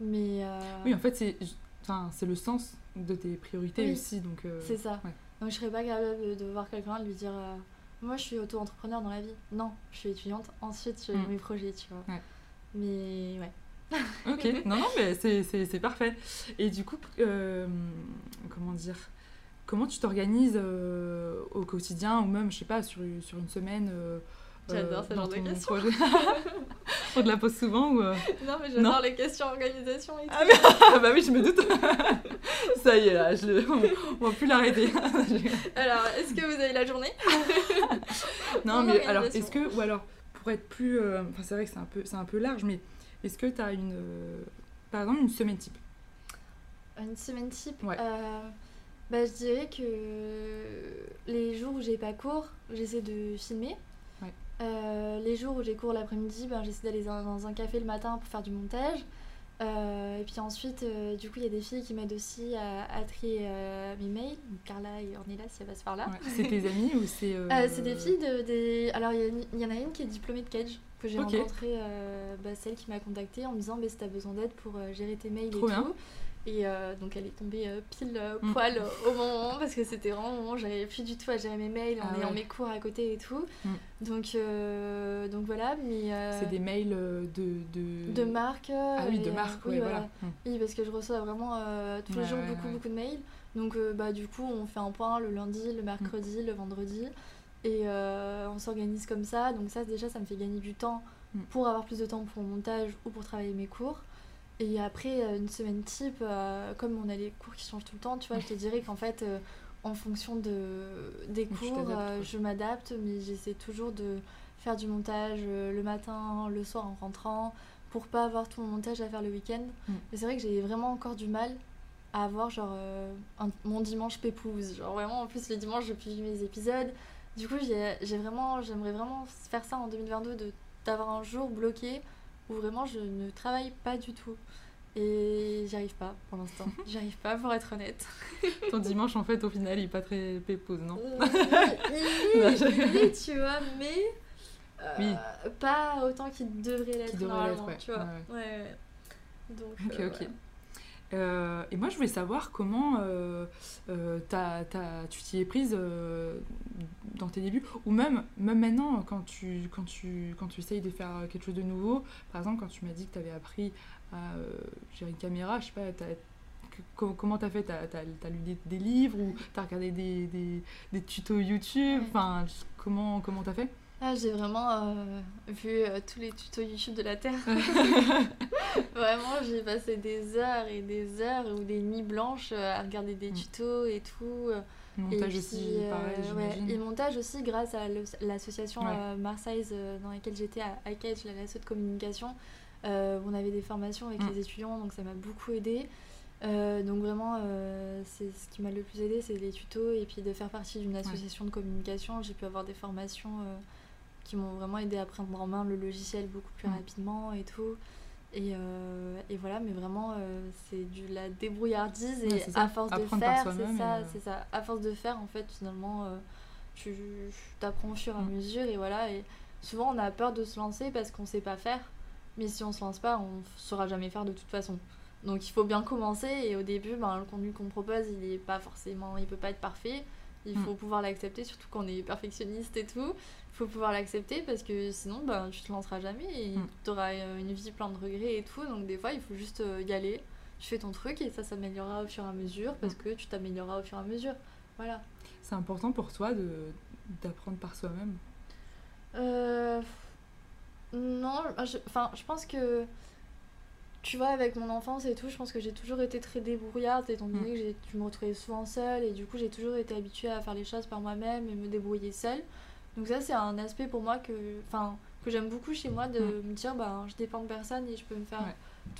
Mais.
Oui, en fait, c'est enfin, c'est le sens de tes priorités
Oui,
aussi donc euh,
C'est ça.
ouais.
Donc je serais pas capable de, voir quelqu'un et lui dire euh, moi je suis auto-entrepreneur dans la vie. Non, je suis étudiante, ensuite j'ai
Mm.
mes projets, tu vois.
Ouais.
Mais ouais.
Ok, non, non, mais c'est- parfait. Et du coup, euh, comment dire? Comment tu t'organises euh, au quotidien ou même, je sais pas, sur, sur une semaine euh,
J'adore ce
dans
genre de questions.
projet On te la pose souvent ou euh
Non mais
j'adore
les questions organisation et tout.
Ah, mais- ah, bah oui, je me doute. Ça y est, là, je le- on, on va plus l'arrêter.
Alors, est-ce que vous avez la journée?
Non, mais alors, est-ce que, ou alors, pour être plus, euh, enfin, c'est vrai que c'est un peu, c'est un peu large, mais est-ce que tu as une, euh, par exemple, une semaine type?
Une semaine type?
Ouais.
Bah, Je dirais que les jours où j'ai pas cours, j'essaie de filmer.
Ouais.
Euh, les jours où j'ai cours l'après-midi, ben, j'essaie d'aller dans, un café le matin pour faire du montage. Euh, et puis ensuite, euh, du coup, il y a des filles qui m'aident aussi à, à trier euh, mes mails. Donc, Carla et Ornella, si elle passe par là.
Ouais. C'est tes amis ou c'est
c'est des filles de, des. Alors, il y, en a une qui est diplômée de Cage, que j'ai
Ok.
rencontrée, bah, celle qui m'a contactée en me disant bah, si t'as besoin d'aide pour gérer tes mails
Trop
et
bien.
tout. Et euh, donc, elle est tombée euh, pile euh,
Mm.
poil au moment parce que c'était vraiment moment où j'arrivais plus du tout à gérer mes mails en
Ah
ayant
ouais.
mes cours à côté et tout.
Mm.
Donc, donc voilà, mais.
C'est des mails de. De,
de marques. euh,
Ah oui, de marque,
oui,
ouais, voilà. Hmm.
oui, parce que je reçois vraiment tous les jours
ouais,
beaucoup, beaucoup de mails. Donc, bah, du coup, on fait un point le lundi, le mercredi, le vendredi. Et on s'organise comme ça. Donc, ça, déjà, ça me fait gagner du temps
Mm.
pour avoir plus de temps pour mon montage ou pour travailler mes cours. Et après, euh, une semaine type, euh, comme on a les cours qui changent tout le temps, tu vois, je te dirais qu'en fait, euh, en fonction de, des cours, je m'adapte, mais j'essaie toujours de faire du montage le matin, le soir en rentrant, pour pas avoir tout mon montage à faire le week-end.
Mm.
Mais c'est vrai que j'ai vraiment encore du mal à avoir genre euh, un- mon dimanche pépouze. Genre vraiment, en plus le dimanche je publie mes épisodes. Du coup, j'ai j'ai vraiment, j'aimerais vraiment faire ça en 2022, de- d'avoir un jour bloqué où vraiment je ne travaille pas du tout. Et j'y arrive pas pour l'instant. J'y arrive pas pour être honnête.
Ton dimanche, en fait, au final, il est pas très pépose, non
Euh, il
Non,
est,
je-
il est, tu vois, mais euh,
Oui.
pas autant qu'il devrait l'être normalement,
ouais.
tu vois.
Ouais,
Ouais, ouais. Donc,
Ok,
euh,
ok. Euh, et moi, je voulais savoir comment euh, euh, tu t'y es prise dans tes débuts, ou même, même maintenant, quand tu, quand, tu, quand tu essayes de faire quelque chose de nouveau. Par exemple, quand tu m'as dit que tu avais appris à gérer une caméra, je sais pas, comment t'as fait? T'as as, lu des, des, livres ou t'as regardé des, des, des, tutos YouTube? Enfin, comment comment t'as fait?
Ah, j'ai vraiment euh, vu euh, tous les tutos YouTube de la Terre. vraiment, j'ai passé des heures et des heures ou des nuits blanches euh, à regarder des mm. tutos et tout.
Montage aussi, pareil,
Et montage aussi, grâce à l'association Marseille dans laquelle j'étais à ICAGE, l'asso de communication. on avait des formations avec mm. les étudiants, donc ça m'a beaucoup aidé. donc vraiment, c'est ce qui m'a le plus aidé, c'est les tutos et puis de faire partie d'une association de communication. J'ai pu avoir des formations qui m'ont vraiment aidé à prendre en main le logiciel beaucoup plus mm. rapidement et tout. Et, euh, et, voilà, mais vraiment, euh, c'est de la débrouillardise et à force de faire, c'est ça, euh, c'est ça. À force de faire, en fait, finalement, tu t'apprends au fur et à mm. mesure et voilà. Et souvent, on a peur de se lancer parce qu'on sait pas faire, mais si on se lance pas, on saura jamais faire de toute façon. Donc, il faut bien commencer et au début, ben, le contenu qu'on propose, il est pas forcément, il peut pas être parfait. Il mm. faut pouvoir l'accepter, surtout quand on est perfectionniste et tout il faut pouvoir l'accepter parce que sinon ben, tu te lanceras jamais et mm. tu auras euh, une vie pleine de regrets et tout. Donc des fois, il faut juste euh, y aller. Tu fais ton truc et ça s'améliorera au fur et à mesure parce mm. que tu t'amélioreras au fur et à mesure. Voilà.
C'est important pour toi d'apprendre par soi-même?
Euh, Non, enfin, je pense que tu vois, avec mon enfance et tout, je pense que j'ai toujours été très débrouillarde, étant donné mm. que tu me retrouvais souvent seule, et du coup, j'ai toujours été habituée à faire les choses par moi-même et me débrouiller seule. Donc ça, c'est un aspect pour moi que, que j'aime beaucoup chez moi, de mm. me dire, bah, je dépends de personne et je peux me faire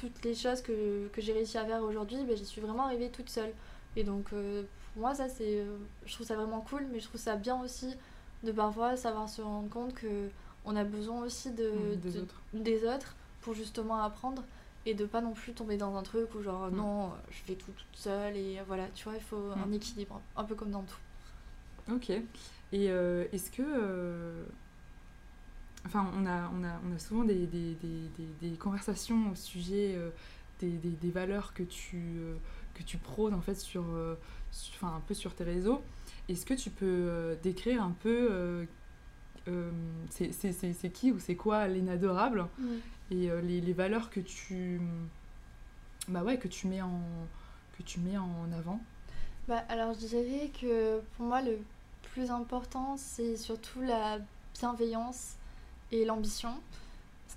toutes les choses que, que j'ai réussi à faire aujourd'hui, bah, j'y suis vraiment arrivée toute seule. Et donc, euh, pour moi, ça, c'est, euh, je trouve ça vraiment cool, mais je trouve ça bien aussi de parfois savoir se rendre compte que on a besoin aussi de,
mm, des, autres.
des, autres. pour justement apprendre et de pas non plus tomber dans un truc où genre mm. non je fais tout toute seule et voilà tu vois il faut un équilibre un peu comme dans tout
ok et euh, est-ce que. Euh, enfin, on a, on, a, on a souvent des, des, des, des conversations au sujet euh, des, valeurs que tu, que tu prônes en fait sur, enfin, un peu sur tes réseaux. Est-ce que tu peux décrire un peu c'est qui ou c'est quoi l'inadorable et les, les, valeurs que tu bah ouais que tu mets en que tu mets en avant
bah alors je dirais que pour moi le plus important, c'est surtout la bienveillance et l'ambition.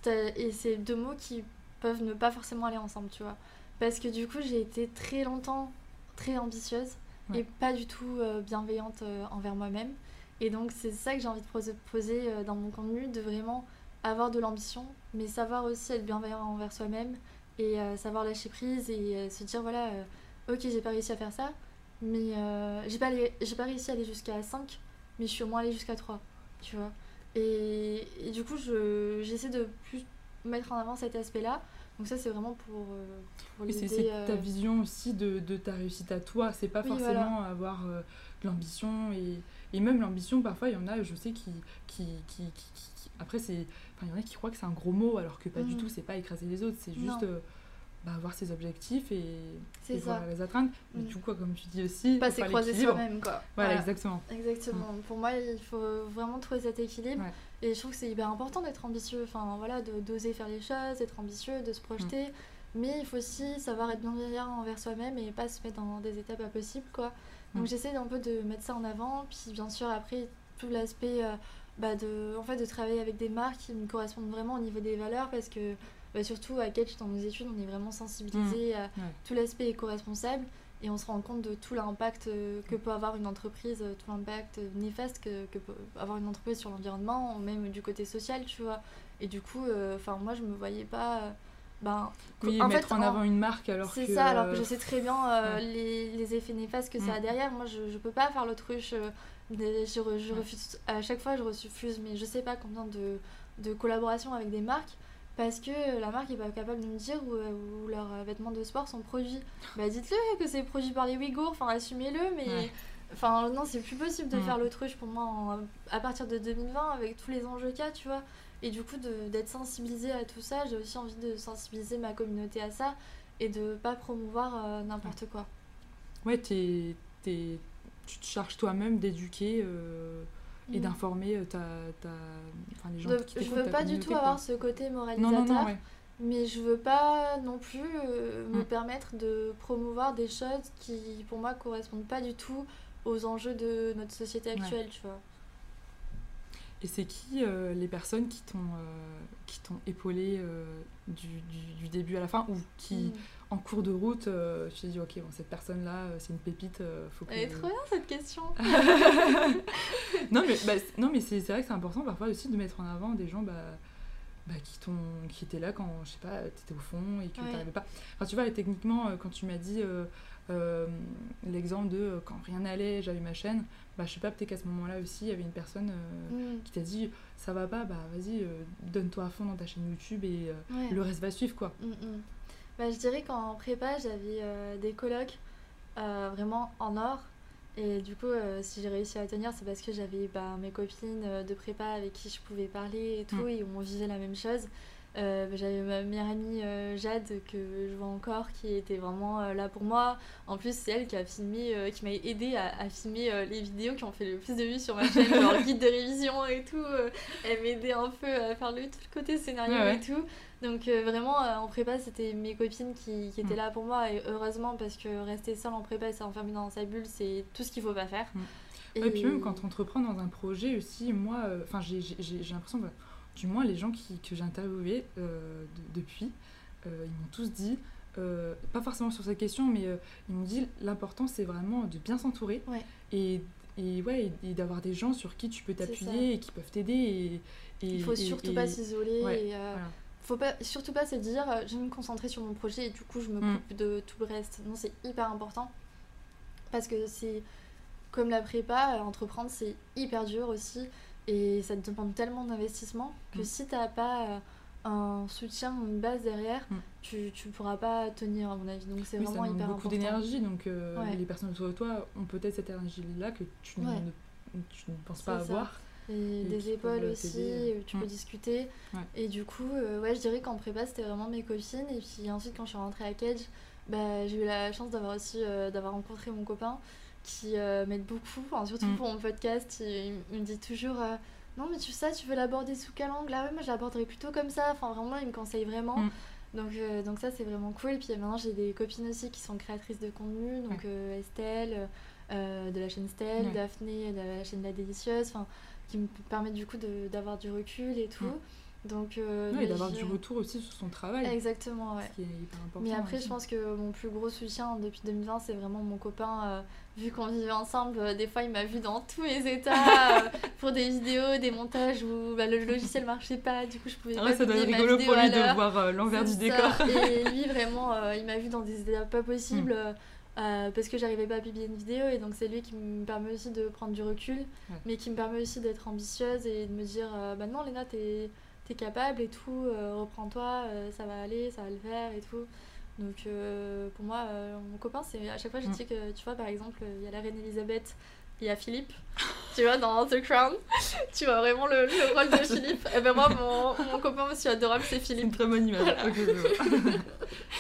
Et c'est deux mots qui peuvent ne pas forcément aller ensemble, tu vois. Parce que du coup, j'ai été très longtemps très ambitieuse et pas du tout euh, bienveillante euh, envers moi-même. Et donc, c'est ça que j'ai envie de poser euh, dans mon contenu, de vraiment avoir de l'ambition, mais savoir aussi être bienveillant envers soi-même et savoir lâcher prise et se dire voilà, ok, j'ai pas réussi à faire ça, mais euh, j'ai pas, pas réussi à aller jusqu'à 5, mais je suis au moins allée jusqu'à 3, tu vois. Et, et du coup, j'essaie de plus mettre en avant cet aspect-là. Donc ça, c'est vraiment pour, euh,
pour C'est ta euh, vision aussi de, de, ta réussite à toi. C'est pas forcément avoir de l'ambition. Et, et même l'ambition, parfois, il y en a, je sais, qui... qui, qui, qui, après, c'est... Enfin, il y en a qui croient que c'est un gros mot, alors que pas du mm. tout, c'est pas écraser les autres. C'est juste bah, avoir ses objectifs et, et les atteindre. Mais mm. du coup, comme tu dis aussi,
pas s'écraser soi-même. quoi.
Voilà, exactement.
Exactement. Mm. Pour moi, il faut vraiment trouver cet équilibre. Et je trouve que c'est hyper important d'être ambitieux, enfin voilà, d'oser faire les choses, d'être ambitieux, de se projeter. Mais il faut aussi savoir être bienveillant envers soi-même et pas se mettre dans des étapes impossibles, quoi. Donc j'essaie un peu de mettre ça en avant. Puis bien sûr, après, tout l'aspect euh, bah, de, en fait, de travailler avec des marques qui me correspondent vraiment au niveau des valeurs parce que bah, surtout à Catch, dans nos études, on est vraiment sensibilisé mmh. à tout l'aspect éco-responsable et on se rend compte de tout l'impact euh, que peut avoir une entreprise, euh, tout l'impact néfaste que, que, peut avoir une entreprise sur l'environnement, même du côté social, tu vois. Et du coup, euh, enfin moi, je me voyais pas. ben,
oui, en mettre fait, en avant une marque alors
que. C'est ça, alors que je sais très bien les, les, effets néfastes que ça a mmh. derrière. Moi, je, je peux pas faire l'autruche. Je, je refuse, à chaque fois, je refuse, mais je sais pas combien de, de collaborations avec des marques parce que la marque n'est pas capable de me dire où, leurs vêtements de sport sont produits. Bah dites-le que c'est produit par les Ouïghours, enfin assumez-le, mais enfin non c'est plus possible de mm. faire l'autruche pour moi à partir de 2020 avec tous les enjeux qu'il y a, tu vois. Et du coup d'être sensibilisé à tout ça, j'ai aussi envie de sensibiliser ma communauté à ça et de pas promouvoir euh, n'importe quoi.
Ouais, tu te charges toi-même d'éduquer. Euh, et mm. d'informer euh, ta, ta,
enfin, les gens de, qui Je veux pas du tout avoir ce côté moralisateur. Mais je veux pas non plus euh, me
Mm.
permettre de promouvoir des choses qui, pour moi, correspondent pas du tout aux enjeux de notre société actuelle, tu vois.
Et c'est qui euh, les personnes qui t'ont euh, qui t'ont épaulé euh, du, du- du début à la fin ou qui,
Mm.
En cours de route, euh, tu t'es dit, ok, bon, cette personne-là, euh, c'est une pépite, euh, faut que...
Elle est trop bien cette question.
non, mais, bah, c'est- non, mais c'est c'est vrai que c'est important parfois aussi de mettre en avant des gens bah, bah, qui, étaient là quand, je sais pas, t'étais au fond et que
Ouais.
t'arrivais pas. Enfin, tu vois, techniquement, quand tu m'as dit euh, euh, l'exemple de quand rien n'allait, j'avais ma chaîne, bah, je sais pas, peut-être qu'à ce moment-là aussi, il y avait une personne euh,
Mm.
qui t'a dit, ça va pas, bah vas-y, euh, donne-toi à fond dans ta chaîne YouTube et euh,
Ouais.
le reste va suivre, quoi.
Mm, mm. Bah, je dirais qu'en prépa, j'avais euh, des colocs euh, vraiment en or. Et du coup, euh, si j'ai réussi à tenir, c'est parce que j'avais bah, mes copines de prépa avec qui je pouvais parler et tout,
Mm.
et on vivait la même chose. Euh, bah, j'avais ma meilleure amie euh, Jade, que je vois encore, qui était vraiment euh, là pour moi. En plus, c'est elle qui a filmé, qui m'a aidé à, à filmer les vidéos qui ont fait le plus de vues sur ma chaîne, genre guide de révision et tout. Elle m'aidait un peu à faire le, tout le côté scénario
Ouais, ouais.
et tout. Donc vraiment, en prépa, c'était mes copines qui, qui étaient
Mm.
là pour moi. Et heureusement, parce que rester seule en prépa et s'enfermer dans sa bulle, c'est tout ce qu'il faut pas faire.
Mm.
Et
puis même quand on entreprend dans un projet aussi, moi, enfin j'ai l'impression, que, du moins les gens qui, que j'ai interviewés euh, de- depuis, euh, ils m'ont tous dit, euh, pas forcément sur cette question, mais ils m'ont dit l'important c'est vraiment de bien s'entourer
Ouais.
et, et, ouais, et, et d'avoir des gens sur qui tu peux t'appuyer et qui peuvent t'aider. Et,
il faut surtout pas s'isoler.
ouais, voilà.
faut pas, surtout pas se dire, je vais me concentrer sur mon projet et du coup, je me
Mm.
coupe de tout le reste. Non, c'est hyper important. Parce que c'est comme la prépa, entreprendre, c'est hyper dur aussi. Et ça te demande tellement d'investissement que
Mm.
si t'as pas euh, un soutien, une base derrière,
Mm.
tu, tu pourras pas tenir, à mon avis. Donc c'est
Oui, ça
vraiment
demande
hyper
beaucoup
important.
d'énergie, donc euh,
Ouais.
les personnes autour de toi ont peut-être cette énergie-là que tu,
Ouais.
ne, tu ne penses pas
ça.
avoir.
Et,
et
des épaules aussi, où tu
Mm.
peux discuter.
Ouais.
Et du coup, euh, ouais, je dirais qu'en prépa, c'était vraiment mes copines. Et puis ensuite, quand je suis rentrée à Cage, bah, j'ai eu la chance d'avoir aussi euh, d'avoir rencontré mon copain qui euh, m'aide beaucoup, enfin, surtout
Mm.
pour mon podcast. Il, il me dit toujours euh, Non, mais tu sais, tu veux l'aborder sous quel angle Ah ouais, moi je l'aborderais plutôt comme ça. Enfin, vraiment, il me conseille vraiment.
Mm.
Donc, euh, donc ça, c'est vraiment cool. Et puis maintenant, j'ai des copines aussi qui sont créatrices de contenu. Donc
Ouais.
euh, Estelle, de la chaîne
Ouais.
Daphné, de la chaîne La Délicieuse. Qui me permettent du coup de- d'avoir du recul et tout. Donc, euh,
Ouais, et d'avoir du retour aussi sur son travail,
Exactement, ouais.
ce qui est hyper important.
Mais après, je pense que mon plus gros soutien depuis 2020, c'est vraiment mon copain. euh, vu qu'on vivait ensemble, euh, des fois, il m'a vu dans tous mes états euh, pour des vidéos, des montages où bah, le logiciel marchait pas. Du coup, je pouvais
Ah
pas
ça doit être rigolo pour lui de voir euh, l'envers du décor.
Et lui, vraiment, euh, il m'a vu dans des états pas possibles
Mm.
euh, parce que j'arrivais pas à publier une vidéo. Et donc, c'est lui qui me permet aussi de prendre du recul,
Ouais.
mais qui me permet aussi d'être ambitieuse et de me dire euh, Bah non, Léna, t'es es capable et tout, euh, reprends-toi, euh, ça va aller, ça va le faire et tout. Donc, euh, pour moi, euh, mon copain, c'est à chaque fois, je
Mm.
dis que, tu vois, par exemple, il y a la reine Elisabeth. Il y a Philippe, tu vois, dans The Crown, tu vois vraiment le, le rôle de Philippe. Et ben moi, mon, mon copain aussi adorable, c'est
C'est une
Philippe.
très bonne image.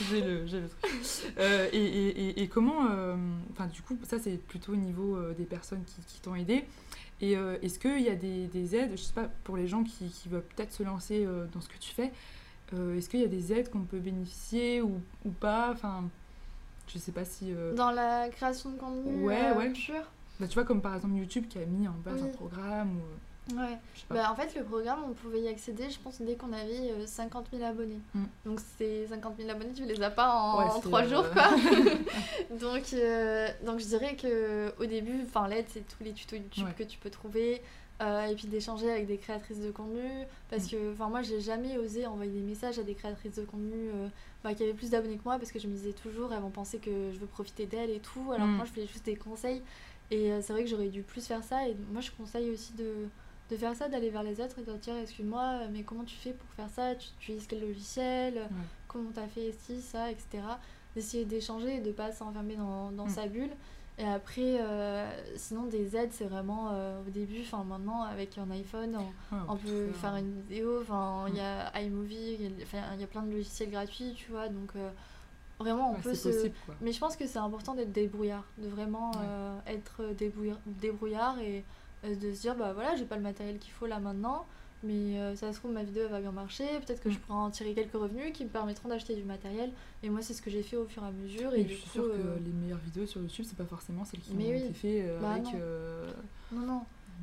J'ai le, j'ai le truc. Euh, et, et, et, et comment, enfin du coup, ça c'est plutôt au niveau des personnes qui, qui t'ont aidé. Et euh, est-ce qu'il y a des, des aides, je sais pas, pour les gens qui, qui veulent peut-être se lancer euh, dans ce que tu fais, euh, est-ce qu'il y a des aides qu'on peut bénéficier ou, ou pas? Enfin, je sais pas si.
Dans la création de contenu
Ouais, ouais.
pur.
bah, tu vois, comme par exemple YouTube qui a mis en place
Oui.
un programme ou. Euh,
Ouais. Bah, en fait, le programme, on pouvait y accéder, je pense, dès qu'on avait euh, 50 000 abonnés.
Mm.
Donc, ces 50 000 abonnés, tu les as pas en,
Ouais,
en
c'est,
3
euh,
jours, quoi. donc, euh, donc, je dirais que au début, enfin, l'aide, c'est tous les tutos YouTube
Ouais.
que tu peux trouver. euh, et puis d'échanger avec des créatrices de contenu. Parce
Mm.
que, enfin, moi, j'ai jamais osé envoyer des messages à des créatrices de contenu euh, bah, qui avaient plus d'abonnés que moi. Parce que je me disais toujours, elles vont penser que je veux profiter d'elles et tout. Alors
Mm.
moi, je faisais juste des conseils. Et euh, c'est vrai que j'aurais dû plus faire ça. Et moi, je conseille aussi de, de faire ça, d'aller vers les autres et de leur dire Excuse-moi, euh, mais comment tu fais pour faire ça? Tu utilises quel logiciel? Comment t'as fait ici, ça, etc. D'essayer d'échanger et de pas s'enfermer dans, dans
Mm.
sa bulle. Et après, euh, sinon, des aides, c'est vraiment euh, au début, enfin maintenant, avec un iPhone, on, on peut faire une vidéo. Enfin, il y
Mm.
a iMovie, il y a- enfin, il y a plein de logiciels gratuits, tu vois. Donc, euh, vraiment, on
Ouais,
peut se.
possible.
Mais je pense que c'est important d'être débrouillard, de vraiment
Ouais.
être débrouillard, débrouillard et de se dire bah voilà, j'ai pas le matériel qu'il faut là maintenant, Mais euh, ça se trouve, ma vidéo va bien marcher. Peut-être que je
Mm.
pourrai en tirer quelques revenus qui me permettront d'acheter du matériel. Et moi, c'est ce que j'ai fait au fur et à mesure. Et,
je suis sûre que
euh,
les meilleures vidéos sur YouTube, c'est pas forcément celles qui
Mais
ont
oui.
été faites euh,
Bah
avec
non.
euh,
non, non.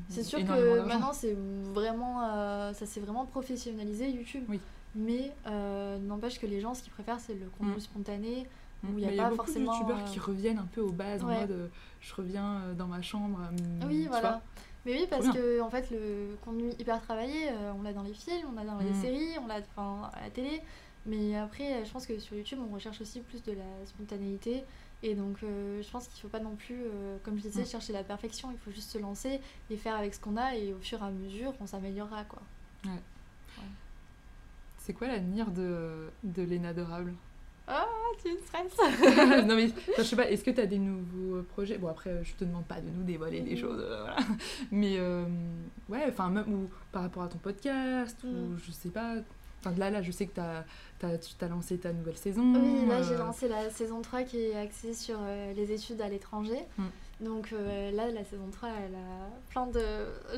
C'est sûr que maintenant, c'est vraiment, euh, ça s'est vraiment professionnalisé YouTube.
Oui.
Mais euh, n'empêche que les gens, ce qu'ils préfèrent, c'est le contenu
Mm.
spontané.
Mm.
où il y a
Mais
pas
beaucoup
forcément,
de youtubeurs
euh,
qui reviennent un peu aux bases en mode euh, je reviens euh, dans ma chambre. euh,
Oui, voilà.
vois.
Mais oui, parce que en fait, le contenu hyper travaillé, euh, on l'a dans les films, on l'a dans les
Mm.
séries, on l'a à la télé. Mais après, je pense que sur YouTube, on recherche aussi plus de la spontanéité. Et donc, euh, je pense qu'il faut pas non plus, euh, comme je disais,
Mm.
chercher la perfection. Il faut juste se lancer et faire avec ce qu'on a. Et au fur et à mesure, on s'améliorera, quoi.
C'est quoi l'avenir de, de Léna
Ah, tu me stresses
Non mais je sais pas, est-ce que tu as des nouveaux projets? Bon après, je te demande pas de nous dévoiler des
Mm.
choses, euh, voilà. Mais euh, ouais, enfin même ou par rapport à ton podcast ou
Mm.
je sais pas. Enfin là, là, je sais que t'as, t'as, tu t'as lancé ta nouvelle saison.
Oui, là j'ai
euh,
lancé la saison 3 qui est axée sur les études à l'étranger.
Mm.
Donc euh, là, la saison 3, elle a plein de...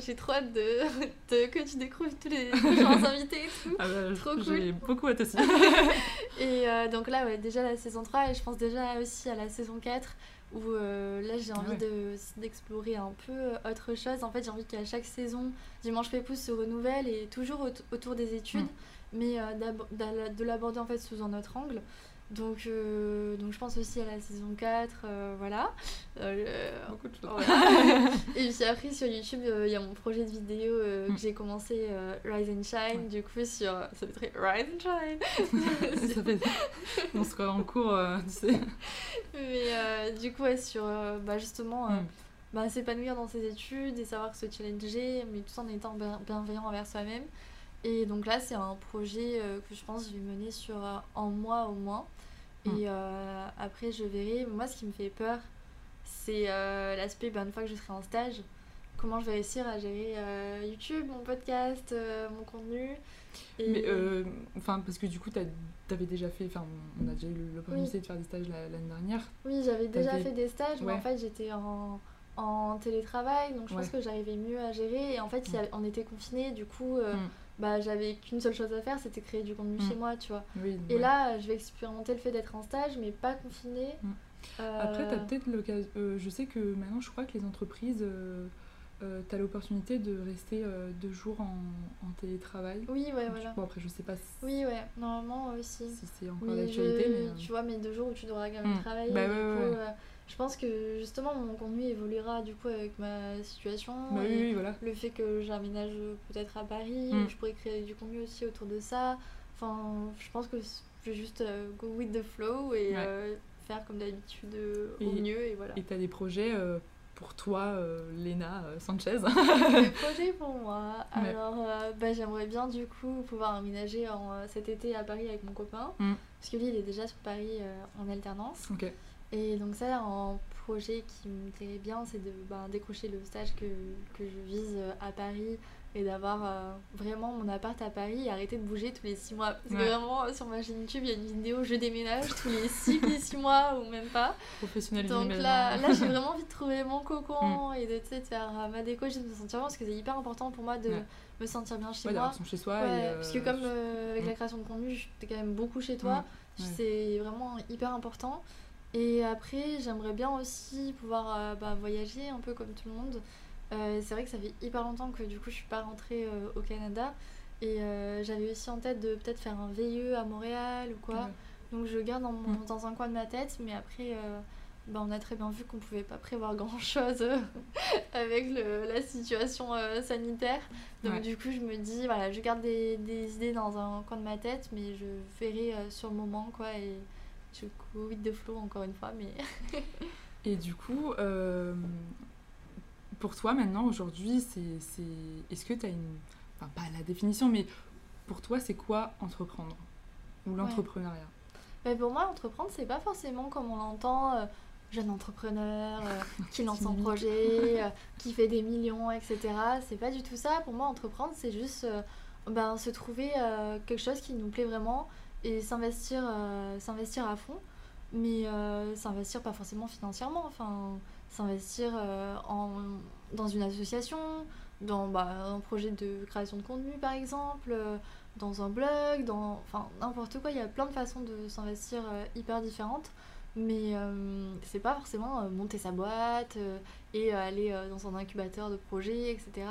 J'ai trop hâte de... de- que tu découvres tous les gens invités et tout.
Ah bah,
Trop
j'ai beaucoup hâte aussi.
Et euh, donc là, ouais, déjà la saison 3 et je pense déjà aussi à la saison 4 où euh, là j'ai envie
ouais.
de- d'explorer un peu autre chose. En fait, j'ai envie qu'à chaque saison, Dimanche Pépouze se renouvelle et toujours aut- autour des études,
Mm.
mais de l'aborder en fait sous un autre angle. Donc, euh, donc je pense aussi à la saison 4, euh, voilà. Euh,
beaucoup de choses.
voilà. et puis après sur YouTube, il y a mon projet de vidéo euh,
Mm.
que j'ai commencé, Rise and Shine,
Ouais.
du coup sur... Ça fait très Rise and Shine
Ça fait... On sera en cours, tu sais.
Mais du coup, ouais, sur bah, justement euh,
Mm.
bah, s'épanouir dans ses études et savoir se challenger, mais tout en étant bien- bienveillant envers soi-même. Et donc là, c'est un projet que je pense que je vais mener sur un mois au moins.
Mm.
Et euh, après, je verrai. Moi, ce qui me fait peur, c'est euh, l'aspect, bah, une fois que je serai en stage, comment je vais réussir à gérer euh, YouTube, mon podcast, euh, mon contenu. Et...
Mais euh, enfin parce que du coup t'avais déjà fait, enfin on a déjà eu l'opportunité de faire des stages la- l'année dernière.
Oui, j'avais déjà fait des stages, mais en fait j'étais en, en télétravail, donc je pense que j'arrivais mieux à gérer. Et en fait, a- on était confinés, du coup,
Mm.
Bah, j'avais qu'une seule chose à faire, c'était créer du contenu
Mm.
chez moi, tu vois.
Oui.
Et
ouais.
là, je vais expérimenter le fait d'être en stage, mais pas confinée.
Mm.
Euh,
Après, t'as peut-être l'occasion. euh, je sais que maintenant, je crois que les entreprises, euh, euh, t'as l'opportunité de rester deux jours en, en télétravail.
Oui, ouais,
Donc,
voilà.
Bon, après, je sais pas si,
Oui, ouais, normalement aussi.
si c'est encore
Oui,
d'actualité,
je-
mais.
tu vois, mais deux jours où tu devras quand même
Mm.
travailler.
Bah
du
ouais,
coup,
ouais, ouais.
euh, je pense que justement, mon contenu évoluera du coup avec ma situation.
bah oui, oui, voilà.
le fait que j'aménage peut-être à Paris,
Mm.
je pourrais créer du contenu aussi autour de ça. Enfin, je pense que je vais juste euh, go with the flow et
Ouais.
euh, faire comme d'habitude euh, au
Et-
mieux et voilà.
Et t'as des projets euh, pour toi, euh, Léna euh, Sanchez?
Les projets pour moi.
Ouais.
Alors, euh, bah, j'aimerais bien du coup pouvoir en, euh, cet été à Paris avec mon copain.
Mm.
Parce que lui, il est déjà sur Paris euh, en alternance.
ok.
Et donc ça, un projet qui me plairait bien, c'est de ben, décrocher le stage que, que je vise euh, à Paris et d'avoir euh, vraiment mon appart à Paris et arrêter de bouger tous les 6 mois. Parce que vraiment, sur ma chaîne YouTube, il y a une vidéo je déménage tous les 6 les 6 mois ou même pas.
Professionnalisé.
Donc là, là j'ai vraiment envie de trouver mon cocon et de, de faire euh, ma déco, de me sentir bien parce que c'est hyper important pour moi de
Ouais.
me sentir bien chez
Ouais,
moi.
chez soi. Et, euh,
parce que comme avec
mm.
la création de contenu, t'es quand même beaucoup chez toi,
Mm,
c'est vraiment hyper important. Et après, j'aimerais bien aussi pouvoir euh, bah, voyager un peu comme tout le monde. Euh, c'est vrai que ça fait hyper longtemps que du coup je suis pas rentrée euh, au Canada. Et j'avais aussi en tête de peut-être faire un VIE à Montréal ou quoi. Donc je garde dans, mon-
Mm.
dans un coin de ma tête, mais après, bah, on a très bien vu qu'on pouvait pas prévoir grand chose avec le- la situation sanitaire. Donc
Ouais.
du coup, je me dis, voilà, je garde des, des idées dans un coin de ma tête, mais je verrai sur le moment, quoi, et je go with the flow encore une fois, mais...
Et du coup, euh, pour toi maintenant, aujourd'hui, c'est, c'est... est-ce que tu as une... Enfin, pas la définition, mais pour toi, c'est quoi entreprendre Ou l'entrepreneuriat?
Mais pour moi, entreprendre, c'est pas forcément comme on l'entend, euh, jeune entrepreneur euh, qui lance son projet, euh, qui fait des millions, etc. C'est pas du tout ça. Pour moi, entreprendre, c'est juste ben, se trouver quelque chose qui nous plaît vraiment et s'investir euh, s'investir à fond. Mais euh, s'investir pas forcément financièrement, enfin, s'investir euh, en, dans une association, dans bah, un projet de création de contenu par exemple, dans un blog, dans enfin n'importe quoi. Il y a plein de façons de s'investir hyper différentes. Mais c'est pas forcément monter sa boîte et aller dans un incubateur de projets, etc.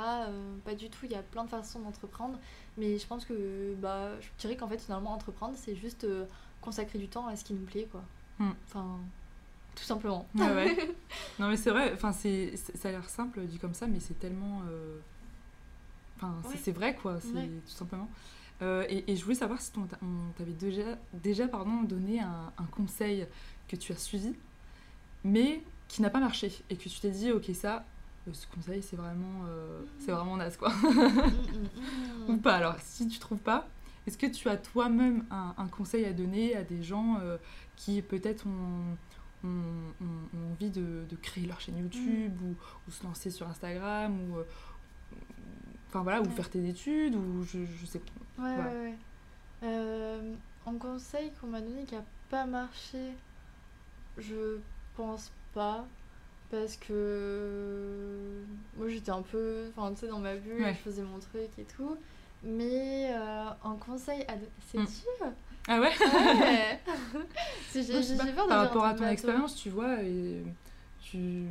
Pas du tout, il y a plein de façons d'entreprendre. Mais je pense que bah, je dirais qu'en fait, finalement, entreprendre, c'est juste euh, consacrer du temps à ce qui nous plaît, quoi.
Mm.
Enfin, tout simplement.
Ouais, ouais. non, mais c'est vrai, enfin, c'est, ça a l'air simple dit comme ça, mais c'est tellement. euh, Enfin, c'est-
Ouais.
c'est vrai, quoi, c'est tout simplement. Euh, et, et je voulais savoir si on t'avait déjà, déjà pardon, donné un, un conseil que tu as suivi, mais qui n'a pas marché, et que tu t'es dit, ok, ça, ce conseil, c'est vraiment, euh, c'est vraiment naze, quoi.
Mm, mm,
Ou
mm.
pas, alors, si tu trouves pas, est-ce que tu as toi-même un, un conseil à donner à des gens euh, qui peut-être ont, ont- ont- ont envie de, de créer leur chaîne YouTube ou, ou se lancer sur Instagram ou. euh, Enfin voilà, ou faire tes études, ou je, je sais pas.
Ouais,
Voilà.
ouais, ouais. Euh, un conseil qu'on m'a donné qui a pas marché, je pense pas. Parce que moi j'étais un peu, enfin tu sais, dans ma bulle,
Ouais.
je faisais mon truc et tout. Mais euh, un conseil c'est
Mm.
dur.
Ah ouais?
J'ai peur de
Par rapport à ton
bateau.
expérience, tu vois, et tu.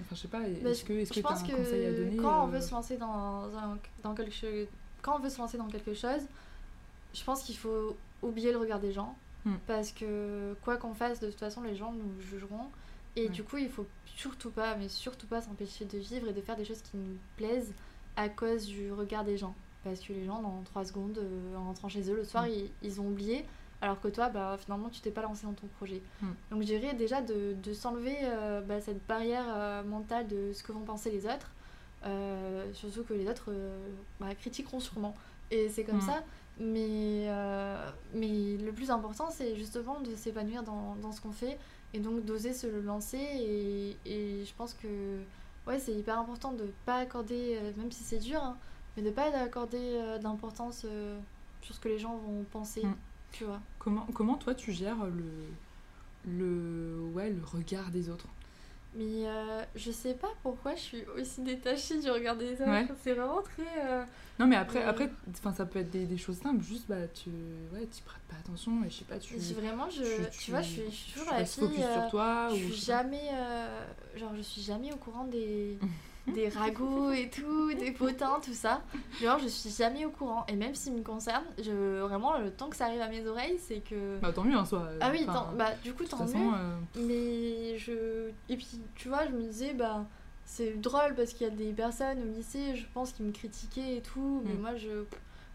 Enfin, je sais pas,
Bah,
est-ce que est-ce que tu as
pense
un
que
conseil à donner
quand on
euh,
veut se lancer dans, un- dans quelque chose, quand on veut se lancer dans quelque chose, je pense qu'il faut oublier le regard des gens
Hmm.
parce que quoi qu'on fasse, de toute façon, les gens nous jugeront et
Ouais.
du coup, il faut surtout pas, mais surtout pas s'empêcher de vivre et de faire des choses qui nous plaisent à cause du regard des gens parce que les gens, dans 3 secondes, euh, en rentrant chez eux le soir,
Hmm.
ils, ils ont oublié. Alors que toi, bah, finalement, tu t'es pas lancé dans ton projet.
Hmm.
Donc je dirais déjà de, de s'enlever euh, bah, cette barrière euh, mentale de ce que vont penser les autres. Surtout que les autres bah, critiqueront sûrement. Et c'est comme
Mm.
ça. Mais, mais le plus important, c'est justement de s'épanouir dans, dans ce qu'on fait et donc d'oser se lancer. Et, et je pense que ouais, c'est hyper important de pas accorder, euh, même si c'est dur, hein, mais de pas accorder euh, d'importance euh, sur ce que les gens vont penser.
Mm.
Tu vois.
Comment, comment toi tu gères le, le, ouais, le regard des autres?
Mais euh, je sais pas pourquoi je suis aussi détachée du regard des autres.
Ouais.
C'est vraiment très. euh,
Non mais après, après ça peut être des, des choses simples, juste bah tu ouais, t'y prêtes pas attention et je sais pas, tu,
vraiment, je,
tu-
tu,
tu-
vois, je suis, je suis
tu
toujours la fille.
focus
euh,
sur toi
je
ou
suis jamais. euh, genre, je suis jamais au courant des. des ragots et tout, des potins, tout ça. Genre, je suis jamais au courant. Et même s'il me concerne, je, vraiment, le temps que ça arrive à mes oreilles, c'est que.
Bah tant mieux en soi.
ah oui, tant- bah, du coup, tant
façon,
mieux.
euh,
Mais je. Et puis, tu vois, je me disais, bah, c'est drôle parce qu'il y a des personnes au lycée, je pense, qui me critiquaient et tout, mais
Mm.
moi, je.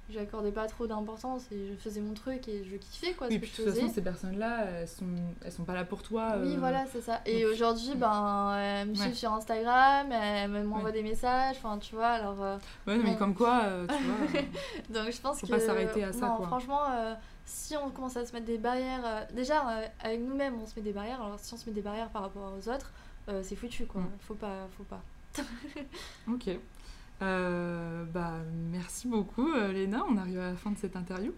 J'accordais pas trop d'importance et je faisais mon truc et je kiffais quoi
oui,
ce
puis
que
de toute façon, ces personnes-là, elles sont, elles sont pas là pour toi.
Oui,
euh,
voilà, c'est ça. Et aujourd'hui, ben, elle me
Ouais.
suit sur Instagram, elle m'envoie
Ouais.
des messages, enfin, tu vois, alors. euh,
Ouais, non, mais comme quoi, euh, tu vois.
Donc je pense
Faut
que
pas s'arrêter à ça,
non,
quoi.
franchement, si on commence à se mettre des barrières, déjà avec nous-mêmes, on se met des barrières. Alors si on se met des barrières par rapport aux autres, euh, c'est foutu quoi.
Mm.
Faut pas, faut pas.
Ok. Euh, bah, merci beaucoup, euh, Léna. On arrive à la fin de cette interview.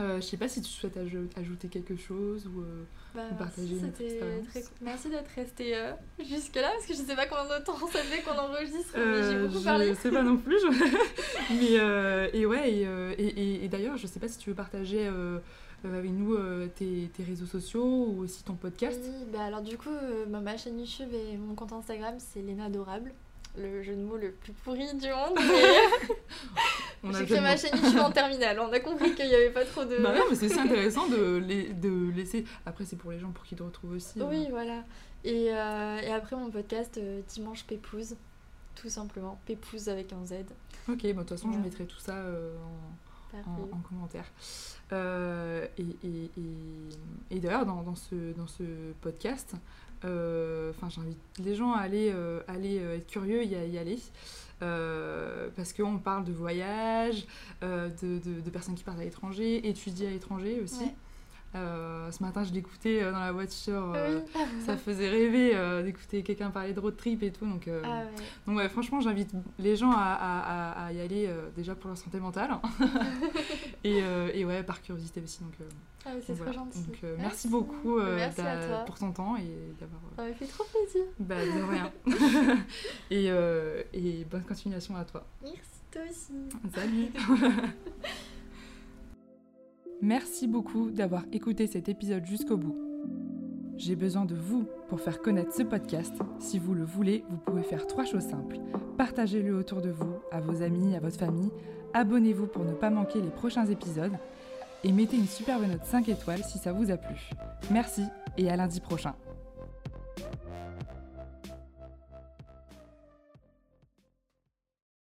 Euh, je sais pas si tu souhaites aj- ajouter quelque chose ou. euh,
Bah, c'était
expérience.
très. Merci d'être resté euh, jusque là parce que je sais pas combien de temps ça fait qu'on enregistre, mais j'ai beaucoup
je
parlé.
sais pas non plus. je- mais et ouais et, et, et- et d'ailleurs, je sais pas si tu veux partager avec nous euh, tes, tes réseaux sociaux ou aussi ton podcast.
Oui, bah alors du coup, euh, bah, ma chaîne YouTube et mon compte Instagram, c'est Léna Adorable. Le jeu de mots le plus pourri du monde. mais J'ai créé ma chaîne YouTube en terminale. On a compris qu'il y avait pas trop de.
Bah non, mais c'est intéressant de, les- de laisser. Après, c'est pour les gens pour qu'ils te retrouvent aussi. hein.
Oui, voilà. Et, euh, et après, mon podcast euh, Dimanche Pépouze, tout simplement. Pépouze avec un Z.
Ok, bon, de toute façon, je mettrai tout ça euh, en, En, en commentaire. Euh, et et, et, et d'ailleurs, dans, dans, ce, dans ce podcast, euh, enfin, j'invite les gens à aller, euh, aller être curieux et à y aller. Euh, parce qu'on parle de voyage, euh, de, de, de personnes qui partent à l'étranger, étudier à l'étranger aussi.
Ouais.
Euh, ce matin, je l'écoutais euh, dans la voiture. euh, ça faisait rêver euh, d'écouter quelqu'un parler de road trip et tout. Donc,
Ah ouais.
donc ouais, franchement, j'invite les gens à, à- à- à y aller déjà pour leur santé mentale. et, euh, et ouais, par curiosité aussi. Donc,
Ah ouais, c'est trop
voilà.
gentil.
Donc, merci beaucoup
Merci
pour ton temps et d'avoir.
Ça m'a fait trop plaisir.
bah, de rien. et, et bonne continuation à toi.
Merci, toi aussi.
Salut Merci beaucoup d'avoir écouté cet épisode jusqu'au bout. J'ai besoin de vous pour faire connaître ce podcast. Si vous le voulez, vous pouvez faire trois choses simples. Partagez-le autour de vous, à vos amis, à votre famille. Abonnez-vous pour ne pas manquer les prochains épisodes. Et mettez une superbe note 5 étoiles si ça vous a plu. Merci et à lundi prochain.